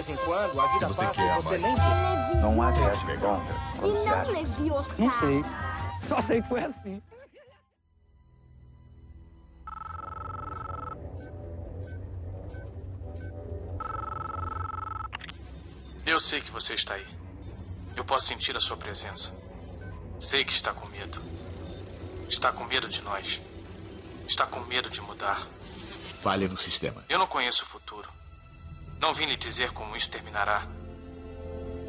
vez em quando, a vida você passa quer, e você mãe? nem vê. Não há viagem contra. E não leviosa. Não sei. Só sei que foi assim. Eu sei que você está aí. Eu posso sentir a sua presença. Sei que está com medo. Está com medo de nós. Está com medo de mudar. Falha no sistema. Eu não conheço o futuro. Não vim lhe dizer como isso terminará.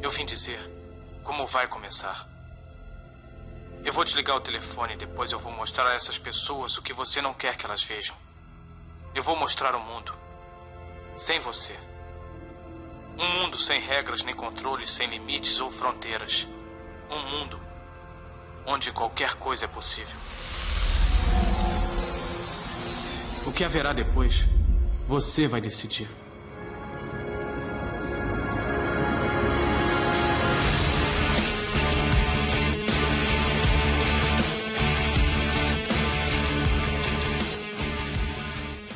Eu vim dizer como vai começar. Eu vou desligar o telefone e depois eu vou mostrar a essas pessoas o que você não quer que elas vejam. Eu vou mostrar o mundo. Sem você. Um mundo sem regras nem controles, sem limites ou fronteiras. Um mundo onde qualquer coisa é possível. O que haverá depois, você vai decidir.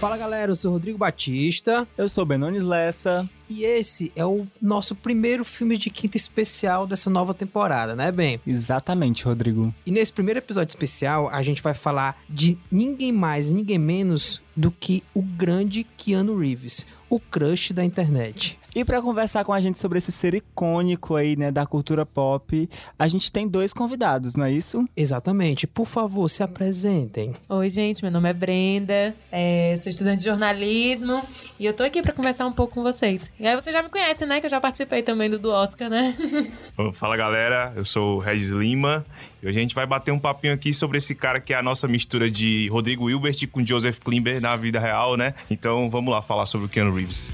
Fala galera, eu sou o Rodrigo Batista Eu sou Benones Lessa. e esse é o nosso primeiro filme de quinta especial dessa nova temporada, né, Ben? Exatamente, Rodrigo. E nesse primeiro episódio especial, a gente vai falar de ninguém mais, ninguém menos do que o grande Keanu Reeves, o crush da internet. E pra conversar com a gente sobre esse ser icônico aí, né, da cultura pop, a gente tem dois convidados, não é isso? Exatamente. Por favor, se apresentem. Oi, gente, meu nome é Brenda, é, sou estudante de jornalismo e eu tô aqui pra conversar um pouco com vocês. E aí você já me conhece, né? Que eu já participei também do, do Oscar, né? Fala galera, eu sou o Regis Lima e hoje a gente vai bater um papinho aqui sobre esse cara que é a nossa mistura de Rodrigo Hilbert com Joseph Klimber na vida real, né? Então vamos lá falar sobre o Keanu Reeves.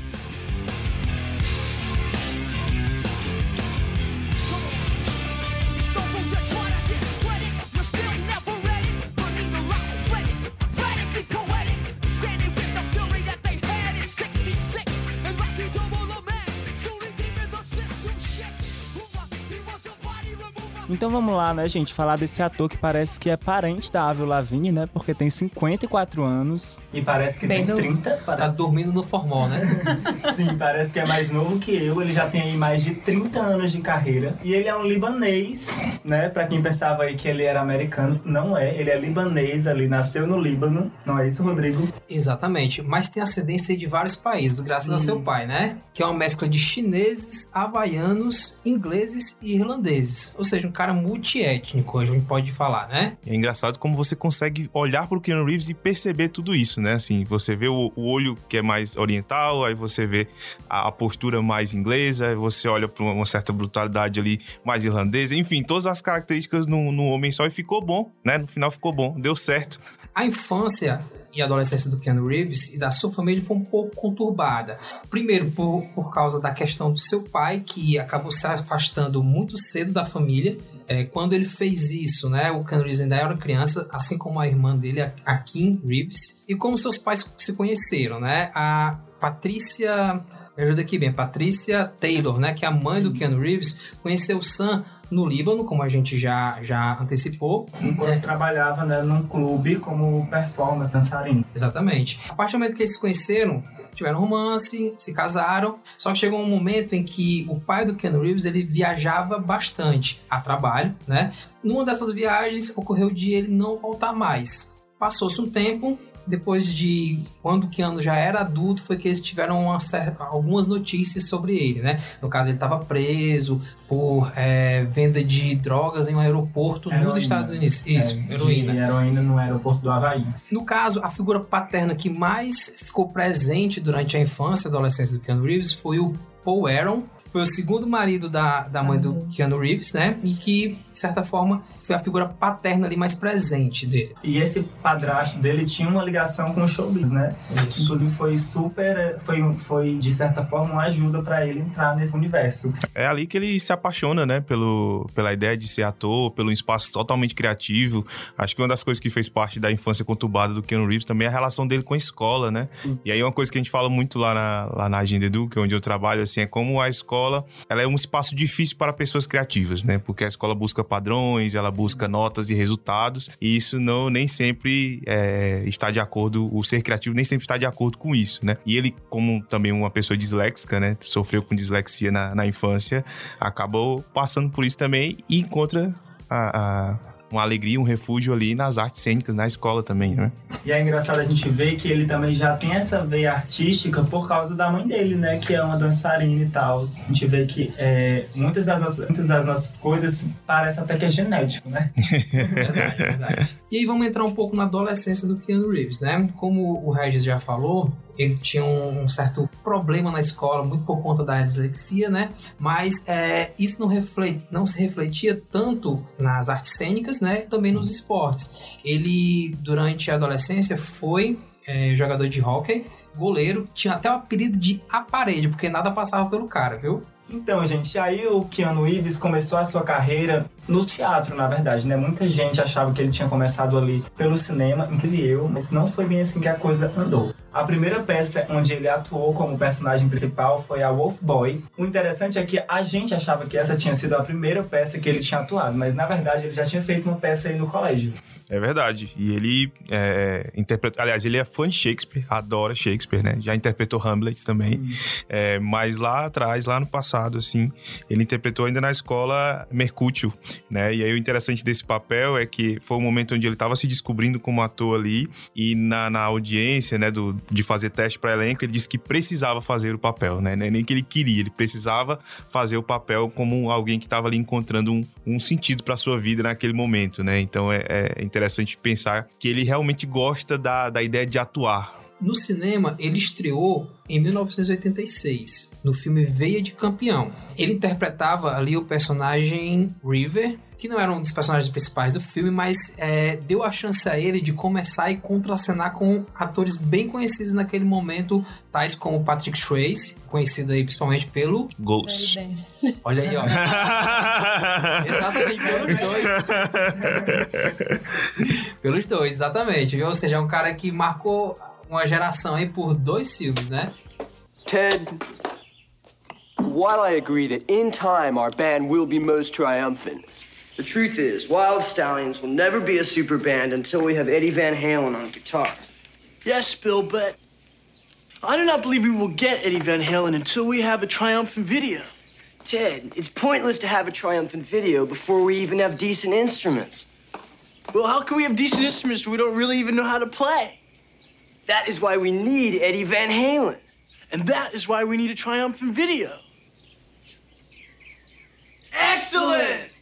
Vamos lá, né, gente, falar desse ator que parece que é parente da Avril Lavigne, né, porque tem 54 anos. E parece que Bem tem novo. 30. Tá Parece, dormindo no formal, né? sim, parece que é mais novo que eu. Ele já tem aí mais de 30 anos de carreira. E ele é um libanês, né? Pra quem pensava aí que ele era americano, não é. Ele é libanês, ali nasceu no Líbano. Não é isso, Rodrigo? Exatamente, mas tem ascendência de vários países, graças a seu pai, né? Que é uma mescla de chineses, havaianos, ingleses e irlandeses. Ou seja, um cara multiétnico, a gente pode falar, né? É engraçado como você consegue olhar pro Keanu Reeves e perceber tudo isso, né? Assim, você vê o, o olho que é mais oriental, aí você vê a, a postura mais inglesa, aí você olha pra uma, uma certa brutalidade ali mais irlandesa, enfim, todas as características no, no homem só e ficou bom, né? No final ficou bom, deu certo. A infância e adolescência do Keanu Reeves e da sua família foi um pouco conturbada. Primeiro, por, por causa da questão do seu pai, que acabou se afastando muito cedo da família. É, quando ele fez isso, né, o Keanu Reeves ainda era criança, assim como a irmã dele, a, a Kim Reeves. E como seus pais se conheceram, né? A Patrícia... Me ajuda aqui bem. Patrícia Taylor, né? Que é a mãe do Keanu Reeves, conheceu o Sam no Líbano, como a gente já, já antecipou. Enquanto trabalhava né, num clube como performance dançarino. Exatamente. A partir do momento que eles se conheceram, tiveram romance, se casaram. Só que chegou um momento em que o pai do Keanu Reeves ele viajava bastante a trabalho, né? Numa dessas viagens ocorreu de ele não voltar mais. Passou-se um tempo. Depois de quando o Keanu já era adulto, foi que eles tiveram uma algumas notícias sobre ele, né? No caso, ele estava preso por é, venda de drogas em um aeroporto nos Heroína. Estados Unidos. Isso, É, heroína. Heroína no aeroporto do Havaí. No caso, a figura paterna que mais ficou presente durante a infância e adolescência do Keanu Reeves foi o Paul Aaron. Foi o segundo marido da, da mãe do Keanu Reeves, né? E que, de certa forma, foi a figura paterna ali mais presente dele. E esse padrasto dele tinha uma ligação com o showbiz, né? Isso. Inclusive foi super, foi, foi de certa forma uma ajuda pra ele entrar nesse universo. É ali que ele se apaixona, né, pelo, pela ideia de ser ator, pelo espaço totalmente criativo. Acho que uma das coisas que fez parte da infância conturbada do Keanu Reeves também é a relação dele com a escola, né? E aí uma coisa que a gente fala muito lá na, lá na Agenda Edu, que é onde eu trabalho, assim, é como a escola escola, ela é um espaço difícil para pessoas criativas, né? Porque a escola busca padrões, ela busca notas e resultados, e isso não nem sempre é, está de acordo, o ser criativo nem sempre está de acordo com isso, né? E ele, como também uma pessoa disléxica, né? Sofreu com dislexia na, na infância, acabou passando por isso também e encontra a, a uma alegria, um refúgio ali nas artes cênicas, na escola também, né? E é engraçado a gente ver que ele também já tem essa veia artística por causa da mãe dele, né? Que é uma dançarina e tal. A gente vê que é, muitas, das nossas, muitas das nossas coisas parece até que é genético, né? verdade, verdade. E aí vamos entrar um pouco na adolescência do Keanu Reeves, né? Como o Regis já falou, ele tinha um certo problema na escola, muito por conta da dislexia, né? Mas é, isso não, reflet, não se refletia tanto nas artes cênicas, né? Também nos esportes. Ele, durante a adolescência, foi é, jogador de hóquei, goleiro, tinha até o apelido de A Parede, porque nada passava pelo cara, viu? Então, gente, aí o Keanu Reeves começou a sua carreira no teatro, na verdade, né? Muita gente achava que ele tinha começado ali pelo cinema, inclusive eu, mas não foi bem assim que a coisa andou. A primeira peça onde ele atuou como personagem principal foi a Wolf Boy. O interessante é que a gente achava que essa tinha sido a primeira peça que ele tinha atuado, mas na verdade ele já tinha feito uma peça aí no colégio. É verdade. E ele é, interpretou. Aliás, ele é fã de Shakespeare, adora Shakespeare, né? Já interpretou Hamlet também. Hum. É, mas lá atrás, lá no passado, assim, ele interpretou ainda na escola Mercúcio, né? E aí o interessante desse papel é que foi o momento onde ele estava se descobrindo como ator ali e na, na audiência, né, do, de fazer teste para elenco, ele disse que precisava fazer o papel, né? É nem que ele queria, ele precisava fazer o papel como alguém que estava ali encontrando um, um sentido para sua vida naquele momento, né? Então é, é interessante pensar que ele realmente gosta da, da ideia de atuar, no cinema, ele estreou em 1986, no filme Veia de Campeão. Ele interpretava ali o personagem River, que não era um dos personagens principais do filme, mas é, deu a chance a ele de começar e contracenar com atores bem conhecidos naquele momento, tais como Patrick Swayze, conhecido aí principalmente pelo Ghost. Olha aí, ó. exatamente, pelos dois. pelos dois, exatamente. Ou seja, é um cara que marcou uma geração aí por dois filmes, né? Ted, while I agree that in time our band will be most triumphant, The truth is, Wild Stallions will never be a super band until we have Eddie Van Halen on guitar. Yes, Bill, but I do not believe we will get Eddie Van Halen until we have a triumphant video. Ted, it's pointless to have a triumphant video before we even have decent instruments. Well, how can we have decent instruments when we don't really even know how to play? That is why we need Eddie Van Halen. And that is why we need a triumphant video. Excellent!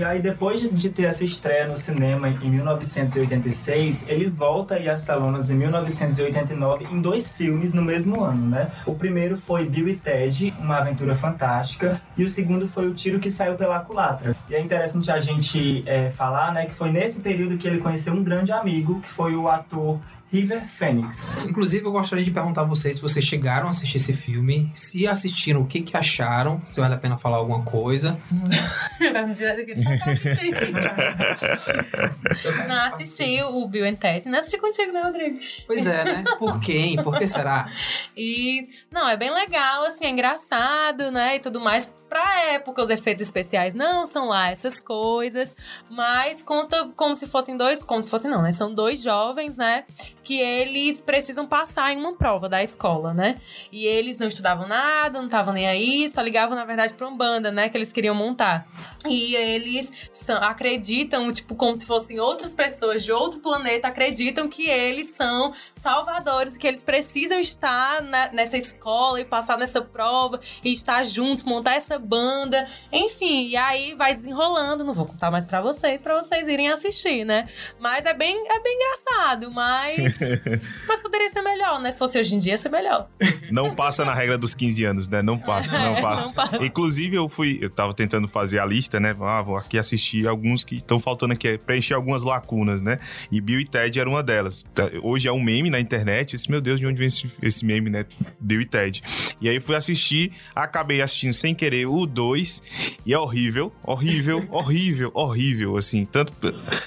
E aí, depois de ter essa estreia no cinema em 1986, ele volta aí às telonas em 1989 em dois filmes no mesmo ano, né? O primeiro foi Bill e Ted, Uma Aventura Fantástica, e o segundo foi O Tiro que Saiu pela Culatra. E é interessante a gente é, falar, né, que foi nesse período que ele conheceu um grande amigo, que foi o ator River Phoenix. Inclusive, eu gostaria de perguntar a vocês se vocês chegaram a assistir esse filme, se assistiram, o que que acharam, se vale a pena falar alguma coisa. não assisti o Bill and Ted, não assisti contigo, né, Rodrigo? Pois é, né? Por quem? Por que será? E, não, é bem legal, assim, é engraçado, né, e tudo mais pra época, os efeitos especiais não são lá essas coisas, mas conta como se fossem dois, como se fossem não, né? São dois jovens, né? Que eles precisam passar em uma prova da escola, né? E eles não estudavam nada, não estavam nem aí, só ligavam, na verdade, pra uma banda, né? Que eles queriam montar. E eles são, acreditam, tipo, como se fossem outras pessoas de outro planeta, acreditam que eles são salvadores, que eles precisam estar na, nessa escola e passar nessa prova e estar juntos, montar essa banda, enfim, e aí vai desenrolando, não vou contar mais para vocês, para vocês irem assistir, né? Mas é bem, é bem engraçado, mas mas poderia ser melhor, né? Se fosse hoje em dia, ser melhor. Não passa na regra dos 15 anos, né? Não passa, não, É, passa. não passa. Inclusive eu fui, eu tava tentando fazer a lista né? Ah, vou aqui assistir alguns que estão faltando aqui, preencher algumas lacunas, né? E Bill e Ted era uma delas. Tá, Hoje é um meme na internet. Esse, meu Deus, de onde vem esse, esse meme, né? Bill e Ted. E aí fui assistir, acabei assistindo sem querer o 2 e é horrível, horrível, horrível, horrível, assim. Tanto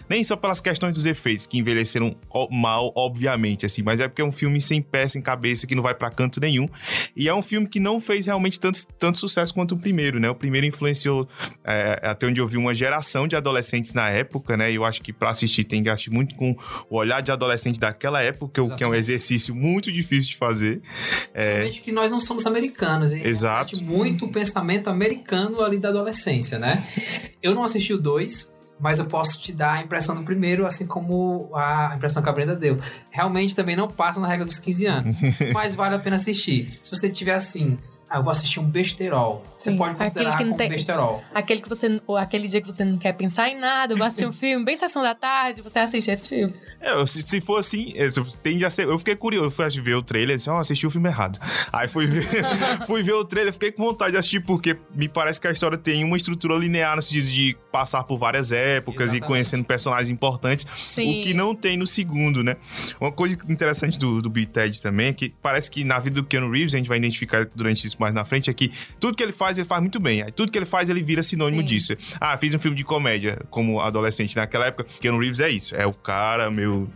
nem só pelas questões dos efeitos que envelheceram mal, obviamente, assim, mas é porque é um filme sem pé, sem cabeça, que não vai pra canto nenhum. E é um filme que não fez realmente tanto, tanto sucesso quanto o primeiro, né? O primeiro influenciou, é, até onde eu vi, uma geração de adolescentes na época, né? E eu acho que pra assistir tem que assistir muito com o olhar de adolescente daquela época, o que é um exercício muito difícil de fazer. É, que nós não somos americanos. E Exato. muito o pensamento americano ali da adolescência, né? Eu não assisti o 2, mas eu posso te dar a impressão do primeiro, assim como a impressão que a Brenda deu. Realmente também não passa na regra dos 15 anos, mas vale a pena assistir. Se você tiver assim, ah, eu vou assistir um besterol, você Sim, pode aquele considerar que não como tem- besterol. Aquele que você. Ou aquele dia que você não quer pensar em nada, vai assistir um filme, bem sessão da tarde, você assiste esse filme. É, eu- se, se for assim, é, tende a ser. Eu fiquei curioso, eu fui ver o trailer e disse, ó, assisti o filme errado. Aí fui ver, fui ver o trailer, fiquei com vontade de assistir, porque me parece que a história tem uma estrutura linear no sentido de passar por várias épocas Exatamente. e conhecendo personagens importantes, Sim. o que não tem no segundo, né? Uma coisa interessante do, do e Ted também é que parece que na vida do Keanu Reeves, a gente vai identificar durante isso mais na frente, é que tudo que ele faz, ele faz muito bem. Aí tudo que ele faz, ele vira sinônimo Sim. disso. Ah, fiz um filme de comédia como adolescente naquela época. Keanu Reeves é isso. É o cara meio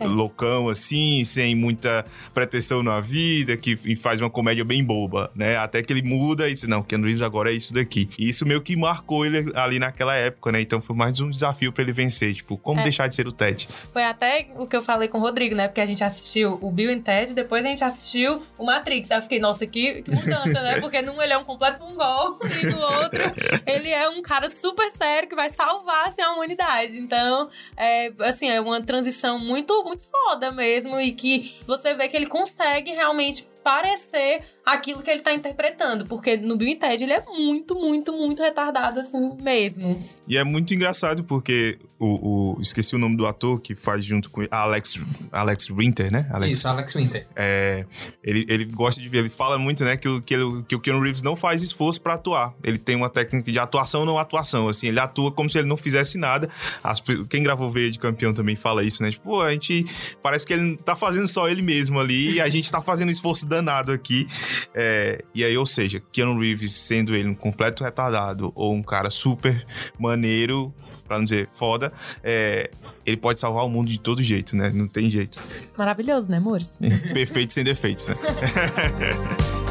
É. loucão, assim, sem muita pretensão na vida, que faz uma comédia bem boba, né? Até que ele muda e diz, não, Keanu Reeves agora é isso daqui. E isso meio que marcou ele ali naquela época, né? Então foi mais um desafio pra ele vencer. Tipo, como É. deixar de ser o Ted? Foi até o que eu falei com o Rodrigo, né? Porque a gente assistiu o Bill e Ted, depois a gente assistiu o Matrix. Aí eu fiquei, nossa, que, que mudança, né? Porque num ele é um completo mongol e no outro ele é um cara super sério que vai salvar assim, a humanidade. Então, é, assim, é uma transição muito, muito foda mesmo e que você vê que ele consegue realmente parecer aquilo que ele tá interpretando. Porque no Bill e Ted ele é muito, muito, muito retardado assim mesmo. E é muito engraçado porque o, o- esqueci o nome do ator que faz junto com ele, Alex Alex Winter, né? Alex, Isso, Alex Winter. É, ele, ele gosta de ver, ele fala muito, né, que o, que, ele- que o Keanu Reeves não faz esforço pra atuar. Ele tem uma técnica de atuação não atuação, assim, ele atua como se ele não fizesse nada. As quem gravou Veia de Campeão também fala isso, né? Tipo, a gente parece que ele tá fazendo só ele mesmo ali e a gente tá fazendo um esforço danado aqui. É, e aí, ou seja, Keanu Reeves sendo ele um completo retardado ou um cara super maneiro, pra não dizer foda, é, ele pode salvar o mundo de todo jeito, né? Não tem jeito. Maravilhoso, né, amores? Perfeito sem defeitos, né?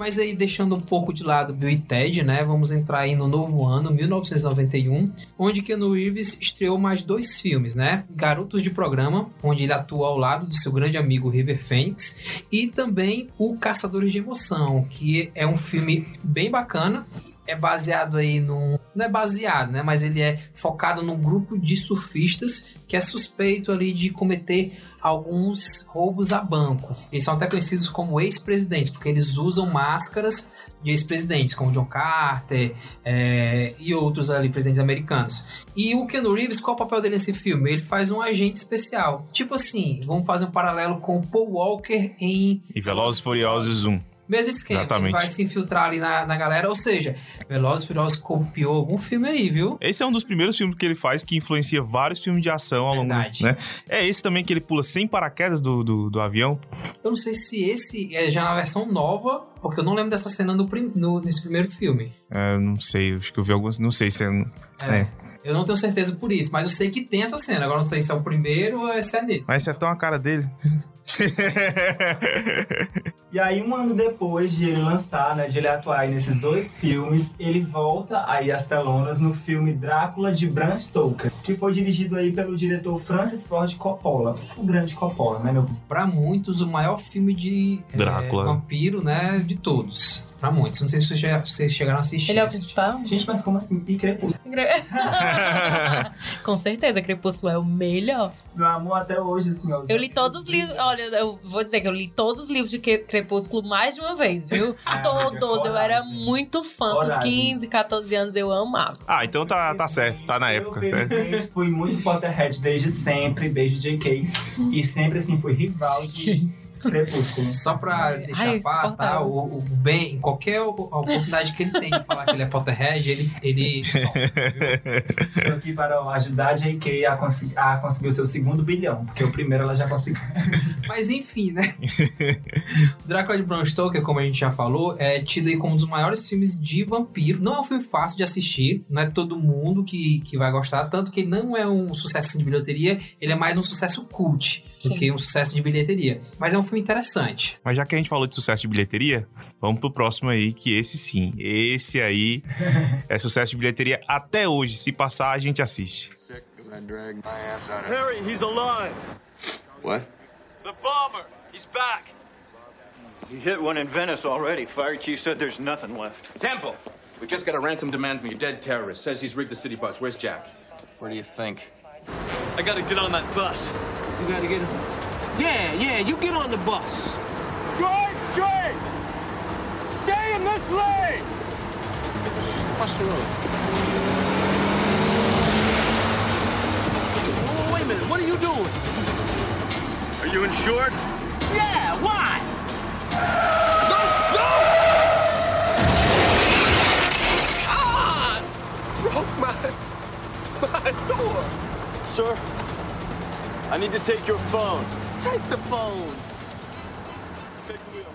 Mas aí, deixando um pouco de lado Bill e Ted, né? Vamos entrar aí no novo ano, 1991, onde Keanu Reeves estreou mais dois filmes, né? Garotos de Programa, onde ele atua ao lado do seu grande amigo River Phoenix, e também O Caçadores de Emoção, que é um filme bem bacana. É baseado aí num. Não é baseado, né? Mas ele é focado num grupo de surfistas que é suspeito ali de cometer alguns roubos a banco. Eles são até conhecidos como ex-presidentes, porque eles usam máscaras de ex-presidentes, como John Carter é, e outros ali, presidentes americanos. E o Keanu Reeves, qual é o papel dele nesse filme? Ele faz um agente especial. Tipo assim, vamos fazer um paralelo com Paul Walker em E Velozes Furiosos 1. Mesmo esquema. Exatamente. Vai se infiltrar ali na, na galera, ou seja, Velozes e Furiosos copiou algum filme aí, viu? Esse é um dos primeiros filmes que ele faz que influencia vários filmes de ação ao longo, Verdade. né? É esse também que ele pula sem paraquedas do, do, do avião. Eu não sei se esse é já na versão nova, porque eu não lembro dessa cena no, no- nesse primeiro filme. É, não sei, acho que eu vi alguns, não sei se é... É. é. Eu não tenho certeza por isso, mas eu sei que tem essa cena. Agora não sei se é o primeiro ou se é nesse. Mas esse é tão a cara dele. E aí, um ano depois de ele lançar, né, de ele atuar aí nesses dois filmes, ele volta aí às telonas no filme Drácula de Bram Stoker, que foi dirigido aí pelo diretor Francis Ford Coppola, o grande Coppola, né, meu? Pra muitos, o maior filme de é, Drácula. vampiro, né, de todos. Pra muitos. Não sei se vocês che- vocês chegaram a assistir. Ele é o principal? Gente, mas como assim? E Crepúsculo? Com certeza, Crepúsculo é o melhor. Meu amor, até hoje, assim, ó. Eu li todos os livros. Olha, eu vou dizer que eu li todos os livros de Que- Crepúsculo mais de uma vez, viu? Ah, todos. Eu era muito fã. Com Coragem. 15, 14 anos eu amava. ah, então tá, tá certo, tá na Eu, época. né? fui muito Potterhead desde sempre, desde JK. E sempre, assim, fui rival de Crepúsculo. Só pra deixar Ai, paz, tá? O, o Ben, em qualquer oportunidade que ele tem de falar que ele é Potterhead, ele, ele solta. Estou aqui para ajudar a JK a, conseguir, a conseguir o seu segundo bilhão, porque o primeiro ela já conseguiu. Mas enfim, né? Drácula de Bram Stoker, como a gente já falou, é tido aí como um dos maiores filmes de vampiro. Não é um filme fácil de assistir, não é todo mundo que, que vai gostar, tanto que ele não é um sucesso de bilheteria, ele é mais um sucesso cult do Sim. que um sucesso de bilheteria. Mas é um filme interessante. Mas já que a gente falou de sucesso de bilheteria, vamos pro próximo aí, que esse sim. Esse aí é sucesso de bilheteria até hoje. Se passar, a gente assiste. Harry, he's alive. What? The bomber. He's back. He hit one in Venice already. Fire chief said there's nothing left. Temple! We just got a ransom demand from your dead terrorist. Says he's rigged the city bus. Where's Jack? Where do you think? I gotta get on that bus. You gotta get. him? Yeah, yeah, you get on the bus. Drive straight. Stay in this lane. What's the road? Wait a minute, what are you doing? Are you insured? Yeah, why? No, no! Ah! Broke my, my door. Sir, I need to take your phone. Take the phone.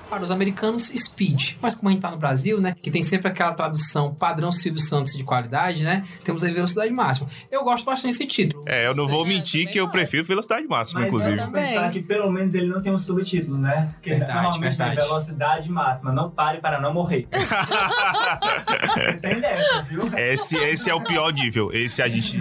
Para os americanos, Speed. Mas como a gente tá no Brasil, né? Que tem sempre aquela tradução padrão Silvio Santos de qualidade, né? Temos aí velocidade máxima. Eu gosto bastante desse título. É, eu não vou É, mentir que eu prefiro velocidade máxima, Mas inclusive. também. pensar que pelo menos ele não tem um subtítulo, né? Porque Verdade, normalmente verdade. tem velocidade máxima, não pare para não morrer. tem dessas, viu? Esse, esse é o pior nível. Esse a gente.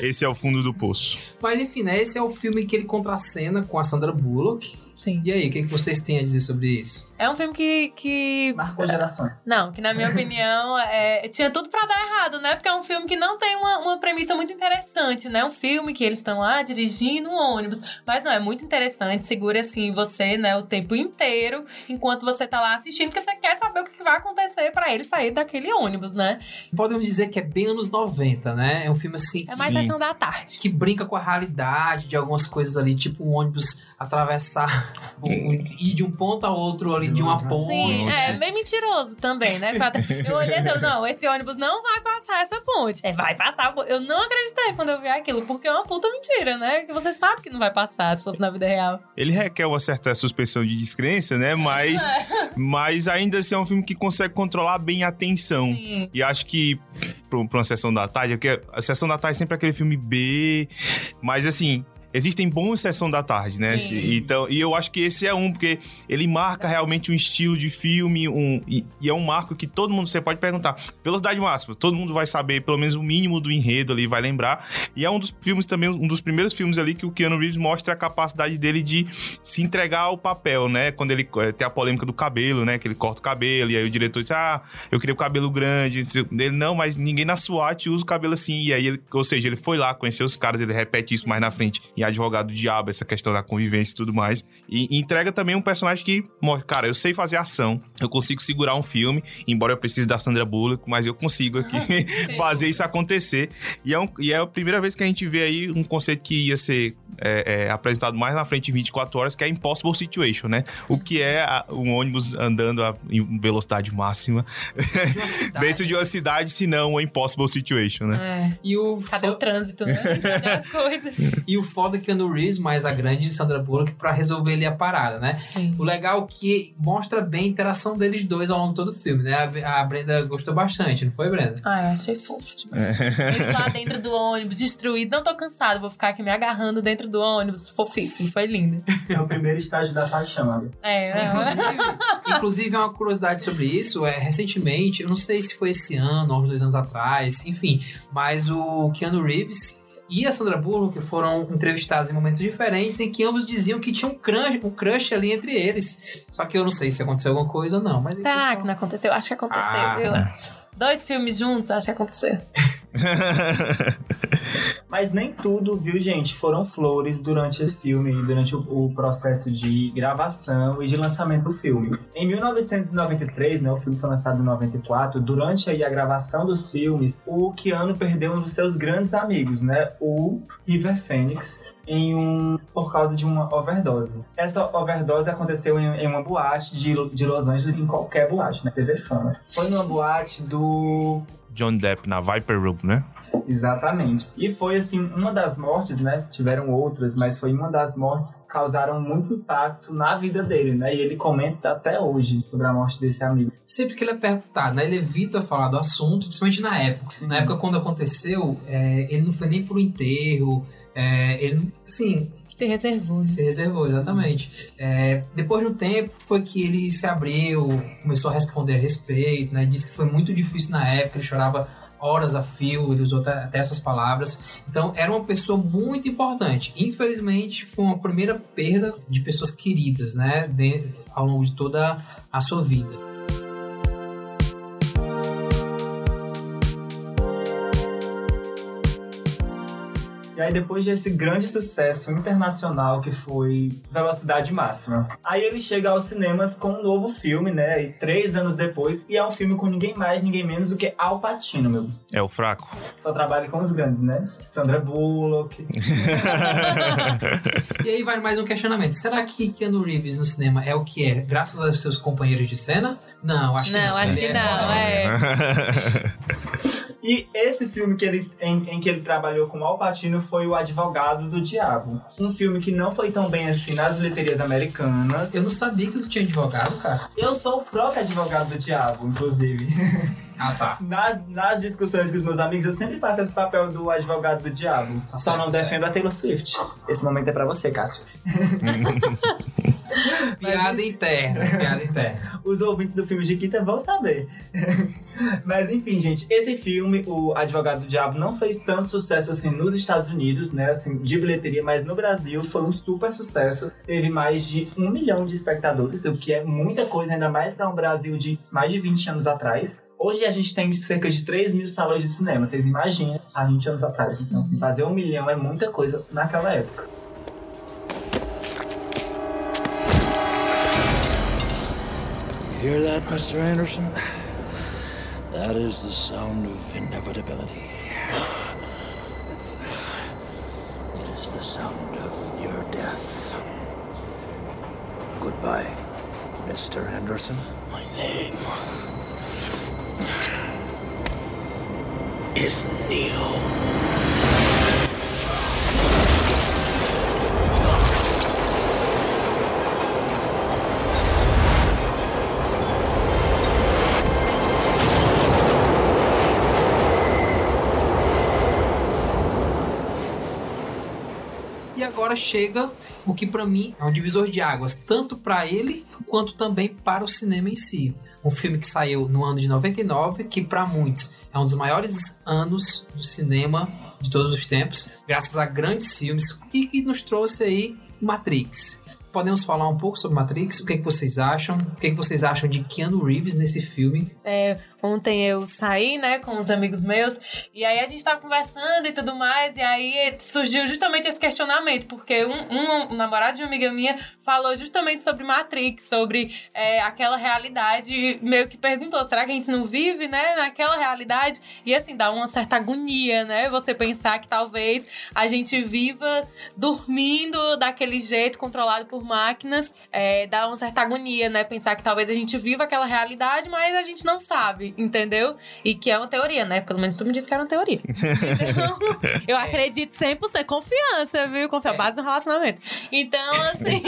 Esse é o fundo do poço. Mas enfim, né? Esse é o filme que ele contracena com a Sandra Bullock. Sim. E aí, o que, que vocês têm a dizer sobre isso? É um filme que. que... Marcou gerações. Não, que na minha opinião é, tinha tudo pra dar errado, né? Porque é um filme que não tem uma, uma premissa muito interessante, né? Um filme que eles estão lá dirigindo um ônibus. Mas não, é muito interessante, segura assim você, né, o tempo inteiro, enquanto você tá lá assistindo, porque você quer saber o que vai acontecer pra ele sair daquele ônibus, né? Podemos dizer que é bem anos 90, né? É um filme assim. É mais sessão da tarde. que brinca com a realidade de algumas coisas ali, tipo um ônibus atravessar, um- ir de um ponto a outro ali, de uma ponte. Sim, é bem mentiroso também, né? Eu olhei assim, eu, não, esse ônibus não vai passar essa ponte. É, vai passar. a ponte. Eu não acreditei quando eu vi aquilo, porque é uma puta mentira, né? Que você sabe que não vai passar se fosse na vida real. Ele requer uma certa suspensão de descrença, né? Mas, mas ainda assim é um filme que consegue controlar bem a tensão. Sim. E acho que pra pra uma sessão da tarde, porque a sessão da tarde é sempre aquele filme B, mas assim. Existem bons sessão da tarde, né? Sim. Então, e eu acho que esse é um, porque ele marca realmente um estilo de filme, um, e, e é um marco que todo mundo, você pode perguntar, velocidade máxima, todo mundo vai saber pelo menos o mínimo do enredo ali, vai lembrar. E é um dos filmes também, um dos primeiros filmes ali que o Keanu Reeves mostra a capacidade dele de se entregar ao papel, né? Quando ele eh, tem a polêmica do cabelo, né? Que ele corta o cabelo, e aí o diretor diz: Ah, eu queria o cabelo grande. Ele, não, mas ninguém na SWAT usa o cabelo assim. E aí, ele, ou seja, ele foi lá, conheceu os caras, ele repete isso mais na frente. E advogado do diabo, essa questão da convivência e tudo mais. E, e entrega também um personagem que cara, eu sei fazer ação, eu consigo segurar um filme, embora eu precise da Sandra Bullock, mas eu consigo aqui fazer isso acontecer. E é, um- e é a primeira vez que a gente vê aí um conceito que ia ser é, é, apresentado mais na frente em 24 horas, que é a Impossible Situation, né? O que é a- um ônibus andando a, em velocidade máxima De dentro de uma cidade, se não uma Impossible Situation, né? É. E o, Cadê o fo- trânsito, né? Cadê as coisas? e o foda é que Keanu Reeves mais a grande Sandra Bullock pra resolver ali a parada, né? Sim. O legal é que mostra bem a interação deles dois ao longo de todo o filme, né? A, a Brenda gostou bastante, não foi, Brenda? Ah, eu achei fofo demais. Eles lá dentro do ônibus, destruído. Não tô cansado, vou ficar aqui me agarrando dentro do ônibus. Fofíssimo, foi lindo. É o primeiro estágio da paixão ali. É, é. Inclusive, inclusive, uma curiosidade sobre isso é recentemente, eu não sei se foi esse ano ou uns dois anos atrás, enfim, mas o Keanu Reeves e a Sandra Bullock foram entrevistados em momentos diferentes em que ambos diziam que tinha um crush, um crush ali entre eles. Só que eu não sei se aconteceu alguma coisa ou não, mas Será pessoal- que não aconteceu? Acho que aconteceu, Ah, viu? é. Dois filmes juntos, acho que aconteceu. Mas nem tudo, viu, gente, foram flores durante o filme, durante o, processo de gravação e de lançamento do filme. Em 1993, né, o filme foi lançado em 94, durante aí a gravação dos filmes, o Keanu perdeu um dos seus grandes amigos, né, o River Phoenix, em um por causa de uma overdose. Essa overdose aconteceu em, em uma boate de, de Los Angeles, em qualquer boate, né, TV Fama. Foi numa boate do John Depp na Viper Room, né? Exatamente. E foi assim, uma das mortes, né? Tiveram outras, mas foi uma das mortes que causaram muito impacto na vida dele, né? E ele comenta até hoje sobre a morte desse amigo. Sempre que ele é perguntado, né? Ele evita falar do assunto, principalmente na época. Sim. Na época quando aconteceu, é, ele não foi nem pro enterro. É, ele, assim, se reservou. Se reservou, exatamente. É, depois de um tempo foi que ele se abriu, começou a responder a respeito, né? Disse que foi muito difícil na época, ele chorava horas a fio, ele usou até essas palavras. Então, era uma pessoa muito importante. Infelizmente, foi uma primeira perda de pessoas queridas, né? De, ao longo de toda a sua vida. E aí, depois desse grande sucesso internacional que foi Velocidade Máxima, aí ele chega aos cinemas com um novo filme, né? E três anos depois, e é um filme com ninguém mais, ninguém menos do que Al Pacino, meu. É o fraco. Só trabalha com os grandes, né? Sandra Bullock. e aí vai mais um questionamento. Será que Keanu Reeves no cinema é o que é, graças aos seus companheiros de cena? Não, acho que não. Não, acho que não, é. E esse filme que ele, em, em, que ele trabalhou com Al Pacino foi O Advogado do Diabo. Um filme que não foi tão bem assim nas bilheterias americanas. Eu não sabia que tu tinha advogado, cara. Eu sou o próprio advogado do diabo, inclusive. Ah, tá. Nas, nas discussões com os meus amigos, eu sempre faço esse papel do advogado do diabo. Tá Só não defendo a Taylor Swift. Esse momento é pra você, Cássio. piada interna, piada interna. Os ouvintes do filme de Quinta vão saber. Mas enfim, gente, esse filme, O Advogado do Diabo, não fez tanto sucesso assim nos Estados Unidos, né? Assim, de bilheteria, mas no Brasil foi um super sucesso. Teve mais de um milhão de espectadores, o que é muita coisa, ainda mais para um Brasil de mais de 20 anos atrás. Hoje a gente tem cerca de 3 mil salões de cinema, vocês imaginam, há 20 anos atrás. Então, assim, fazer um milhão é muita coisa naquela época. Hear that, Mr. Anderson? That is the sound of inevitability. It is the sound of your death. Goodbye, Mr. Anderson. My name is Neo. Agora chega o que para mim é um divisor de águas, tanto para ele quanto também para o cinema em si. Um filme que saiu no ano de 99, que para muitos é um dos maiores anos do cinema de todos os tempos, graças a grandes filmes e que nos trouxe aí Matrix. Podemos falar um pouco sobre Matrix? O que, é que vocês acham? O que, é que vocês acham de Keanu Reeves nesse filme? É, Ontem eu saí, né, com uns amigos meus, e aí a gente tava conversando e tudo mais, e aí surgiu justamente esse questionamento, porque um, um, um namorado de uma amiga minha falou justamente sobre Matrix, sobre é, aquela realidade, meio que perguntou, será que a gente não vive, né, naquela realidade? E assim, dá uma certa agonia, né, você pensar que talvez a gente viva dormindo daquele jeito, controlado por máquinas, é, dá uma certa agonia, né, pensar que talvez a gente viva aquela realidade, mas a gente não sabe entendeu? E que é uma teoria, né? Pelo menos tu me disse que era uma teoria. Então, eu acredito 100% confiança, viu? Confiança, base no relacionamento. Então, assim...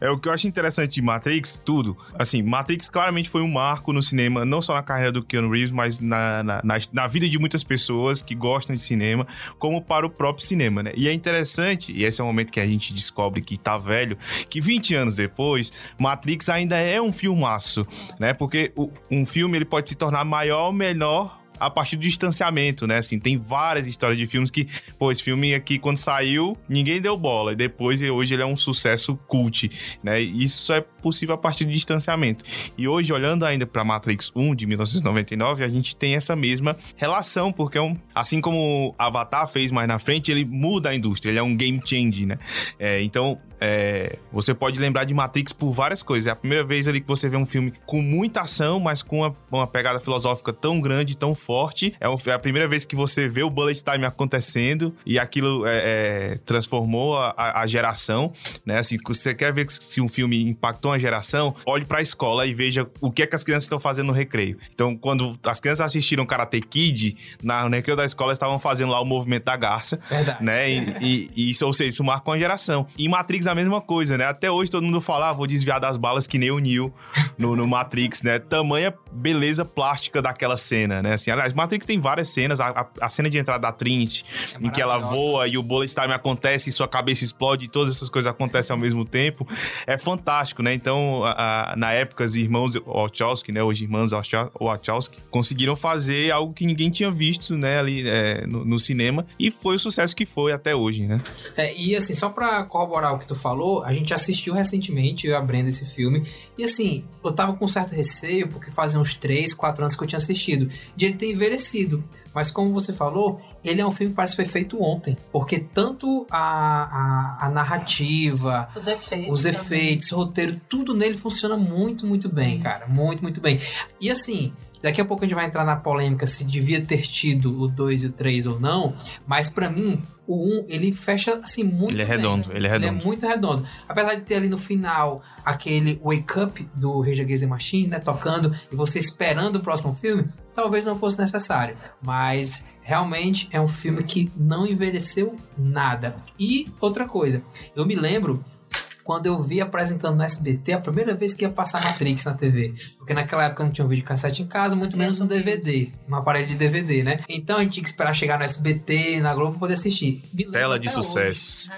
é o que eu acho interessante de Matrix, tudo. Assim, Matrix claramente foi um marco no cinema, não só na carreira do Keanu Reeves, mas na, na, na, na vida de muitas pessoas que gostam de cinema, como para o próprio cinema, né? E é interessante, e esse é o momento que a gente descobre que tá velho, que 20 anos depois, Matrix ainda é um filmaço, né? Porque o, um filme ele pode se tornar maior ou menor a partir do distanciamento, né? Assim, tem várias histórias de filmes que, pô, esse filme aqui, quando saiu, ninguém deu bola. E depois, hoje, ele é um sucesso cult, né? Isso é possível a partir do distanciamento. E hoje, olhando ainda para Matrix 1 de 1999, a gente tem essa mesma relação, porque é um, assim como Avatar fez mais na frente, ele muda a indústria, ele é um game change, né? É, então, é, você pode lembrar de Matrix por várias coisas. É a primeira vez ali que você vê um filme com muita ação, mas com uma, uma pegada filosófica tão grande, tão forte. É, um- é a primeira vez que você vê o bullet time acontecendo e aquilo é, é, transformou a, a- a geração, né? Assim, você quer ver se um filme impactou uma geração, olhe pra escola e veja o que é que as crianças estão fazendo no recreio. Então, quando as crianças assistiram Karate Kid, na, no recreio da escola, estavam fazendo lá o movimento da garça, Verdade. né? E, e- e isso, ou seja, isso marca uma geração. E Matrix a mesma coisa, né? Até hoje todo mundo fala, ah, vou desviar das balas que nem o Neo no, no Matrix, né? Tamanha beleza plástica daquela cena, né? Assim, aliás, Matrix tem várias cenas. A, a- a cena de entrada da Trinity, em que ela voa e o bullet time acontece e sua cabeça explode e todas essas coisas acontecem ao mesmo tempo. É fantástico, né? Então, a- a- na época, os irmãos Wachowski, né? Hoje Wacha- Wachowski, conseguiram fazer algo que ninguém tinha visto, né? Ali é, no, no cinema. E foi o sucesso que foi até hoje, né? É, e assim, só pra corroborar o que tu falou, a gente assistiu recentemente, eu e a Brenda, esse filme. E assim, eu tava com certo receio, porque fazia uns 3, 4 anos que eu tinha assistido, de ele ter envelhecido. Mas como você falou, ele é um filme que parece que foi feito ontem. Porque tanto a, a, a narrativa, Os efeitos. os efeitos, o roteiro, tudo nele funciona muito, muito bem, cara. Muito, muito bem. E assim, daqui a pouco a gente vai entrar na polêmica se devia ter tido o 2 e o 3 ou não, mas pra mim, o 1, ele fecha assim muito Ele é bem. redondo, ele é Ele é redondo. muito redondo. Apesar de ter ali no final aquele Wake Up do Rage Against the Machine, né, tocando e você esperando o próximo filme, talvez não fosse necessário, mas realmente é um filme que não envelheceu nada. E outra coisa, eu me lembro quando eu vi apresentando no SBT a primeira vez que ia passar Matrix na TV. Porque naquela época não tinha um videocassete em casa, muito menos um DVD, um aparelho de DVD, né? Então a gente tinha que esperar chegar no SBT, na Globo, pra poder assistir. Me Tela de sucesso.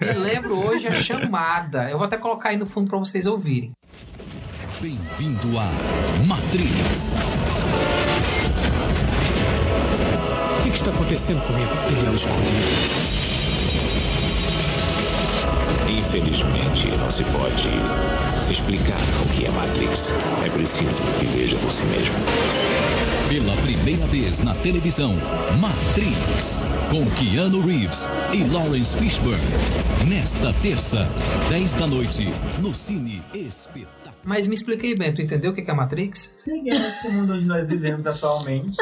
Me lembro hoje a chamada. Eu vou até colocar aí no fundo pra vocês ouvirem. Bem-vindo a Matrix. Está acontecendo comigo? Ele é o escolhido. Infelizmente, não se pode explicar o que é Matrix. É preciso que veja por si mesmo. Pela primeira vez na televisão, Matrix. Com Keanu Reeves e Lawrence Fishburne. Nesta terça, 10 da noite, no Cine Espetáculo. Mas me expliquei bem, tu entendeu o que é Matrix? Seguindo esse mundo onde nós vivemos atualmente,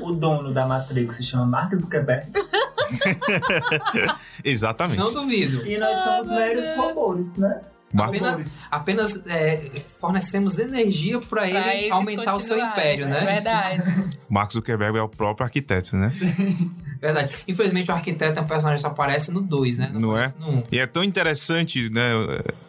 o dono da Matrix se chama Mark Zuckerberg. Exatamente. Não duvido. E nós somos meros robôs, né? Apenas, apenas é, fornecemos energia pra ele aumentar o seu império, né? é verdade. Mark Zuckerberg é o próprio arquiteto, né? Verdade. Infelizmente o arquiteto é um personagem que só aparece no 2, né? Não é? aparece no 1. E é tão interessante, né?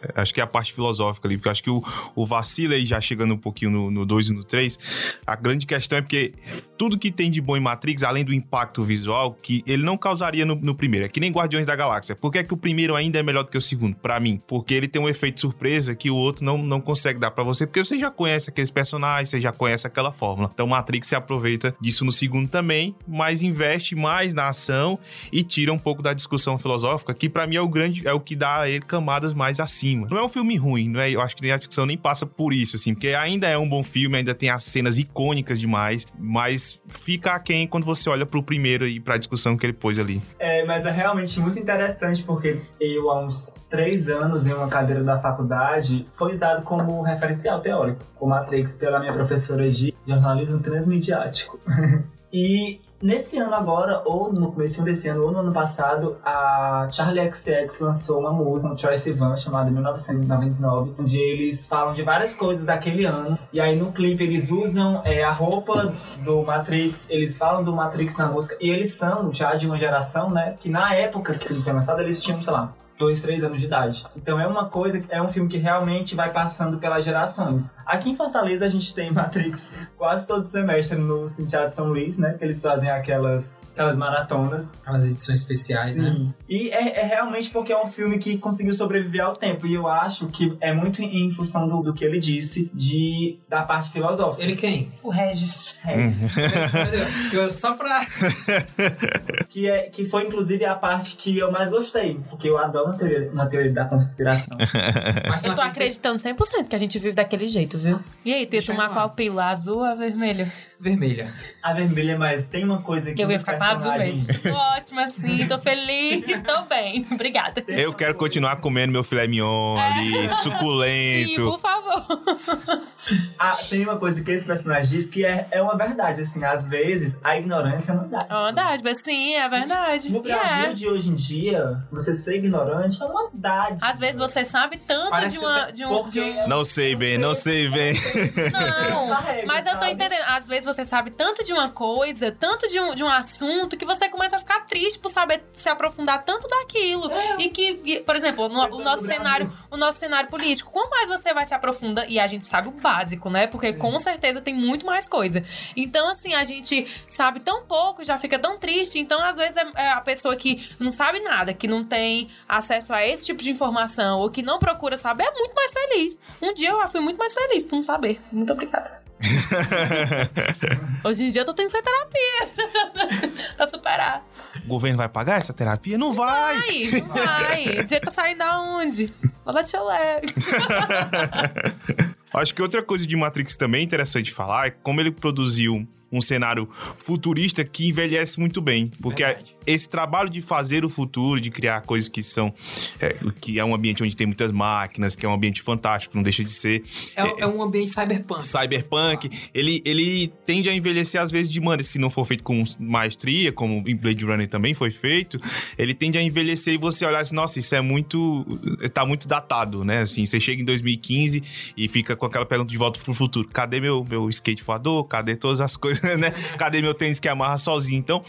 é, Acho que é a parte filosófica ali, porque acho que o, o vacilo aí, já chegando um pouquinho no 2 e no 3, a grande questão é porque tudo que tem de bom em Matrix, além do impacto visual, que ele não causaria no, no primeiro. É que nem Guardiões da Galáxia. Por que, é que o primeiro ainda é melhor do que o segundo? Pra mim. Porque ele tem um efeito surpresa que o outro não, não consegue dar pra você, porque você já conhece aqueles personagens, você já conhece aquela fórmula. Então Matrix se aproveita disso no segundo também, mas investe mais na ação e tira um pouco da discussão filosófica, que pra mim é o grande, é o que dá a ele camadas mais acima. Não é um filme ruim, não é? Eu acho que a discussão nem passa por isso, assim, porque ainda é um bom filme, ainda tem as cenas icônicas demais, mas fica aquém quando você olha pro primeiro e pra discussão que ele pôs ali. É, mas é realmente muito interessante porque eu, há uns três anos, em uma cadeira da faculdade, foi usado como referencial teórico, o Matrix, pela minha professora de jornalismo transmediático. e nesse ano agora, ou no começo desse ano, ou no ano passado, a Charlie XX lançou uma música, um Choice Van, chamada 1999, onde eles falam de várias coisas daquele ano. E aí no clipe eles usam é, a roupa do Matrix, eles falam do Matrix na música, e eles são já de uma geração, né, que na época que ele foi lançado, eles tinham, sei lá, dois, três anos de idade. Então é uma coisa, é um filme que realmente vai passando pelas gerações. Aqui em Fortaleza a gente tem Matrix quase todo semestre no Cinteado São Luís, né? Que eles fazem aquelas, aquelas maratonas. Aquelas edições especiais, né? Sim. E é, é realmente porque é um filme que conseguiu sobreviver ao tempo. E eu acho que é muito em função do, do que ele disse, de, da parte filosófica. Ele quem? O Regis. Eu- Só pra. que, é, que foi inclusive a parte que eu mais gostei, porque eu adoro uma teoria, uma teoria da conspiração. Eu tô acreditando 100% que a gente vive daquele jeito, viu? E aí, tu ia tomar qual pílula? Azul ou a vermelha? A vermelha, mas tem uma coisa que Eu ia ficar com a azul mesmo. Tô ótima assim, tô feliz, tô bem. Obrigada. Eu quero continuar comendo meu filé mignon ali, Sim, suculento. por favor. Ah, tem uma coisa que esse personagem diz que é, é uma verdade, assim, às vezes a ignorância é uma verdade. É uma dádiva, sim, é verdade. No Brasil é. de hoje em dia, você ser ignorante é uma dádiva. Às vezes você sabe tanto Parece de, uma, de, um, de um. Não sei bem, não sei bem. Não, mas eu tô entendendo. Às vezes você sabe tanto de uma coisa, tanto de um, de um assunto, que você começa a ficar triste por saber se aprofundar tanto daquilo. E que, e, por exemplo, no- o nosso cenário, o nosso cenário político, quanto mais você vai se aprofundando, e a gente sabe o básico, né? Porque com certeza tem muito mais coisa. Então, assim, a gente sabe tão pouco, já fica tão triste. Então, às vezes, é, é a pessoa que não sabe nada, que não tem acesso a esse tipo de informação, ou que não procura saber, é muito mais feliz. Um dia eu fui muito mais feliz por não saber. Muito obrigada. Hoje em dia eu tô tendo que fazer terapia pra superar. O governo vai pagar essa terapia? Não vai! Aí, não vai. Dinheiro pra sair da onde? Fala tchau Acho que outra coisa de Matrix também interessante falar é como ele produziu um cenário futurista que envelhece muito bem. Porque esse trabalho de fazer o futuro, de criar coisas que são. é, que é um ambiente onde tem muitas máquinas, que é um ambiente fantástico, não deixa de ser. É, é um ambiente cyberpunk. Cyberpunk, ele, ele tende a envelhecer às vezes de maneira, se não for feito com maestria, como em Blade Runner também foi feito, ele tende a envelhecer e você olhar assim, nossa, isso é muito, tá muito datado, né? Assim, você chega em 2015 e fica com aquela pergunta de volta pro futuro, cadê meu, meu skate voador? Cadê todas as coisas, né? Cadê meu tênis que amarra sozinho? Então,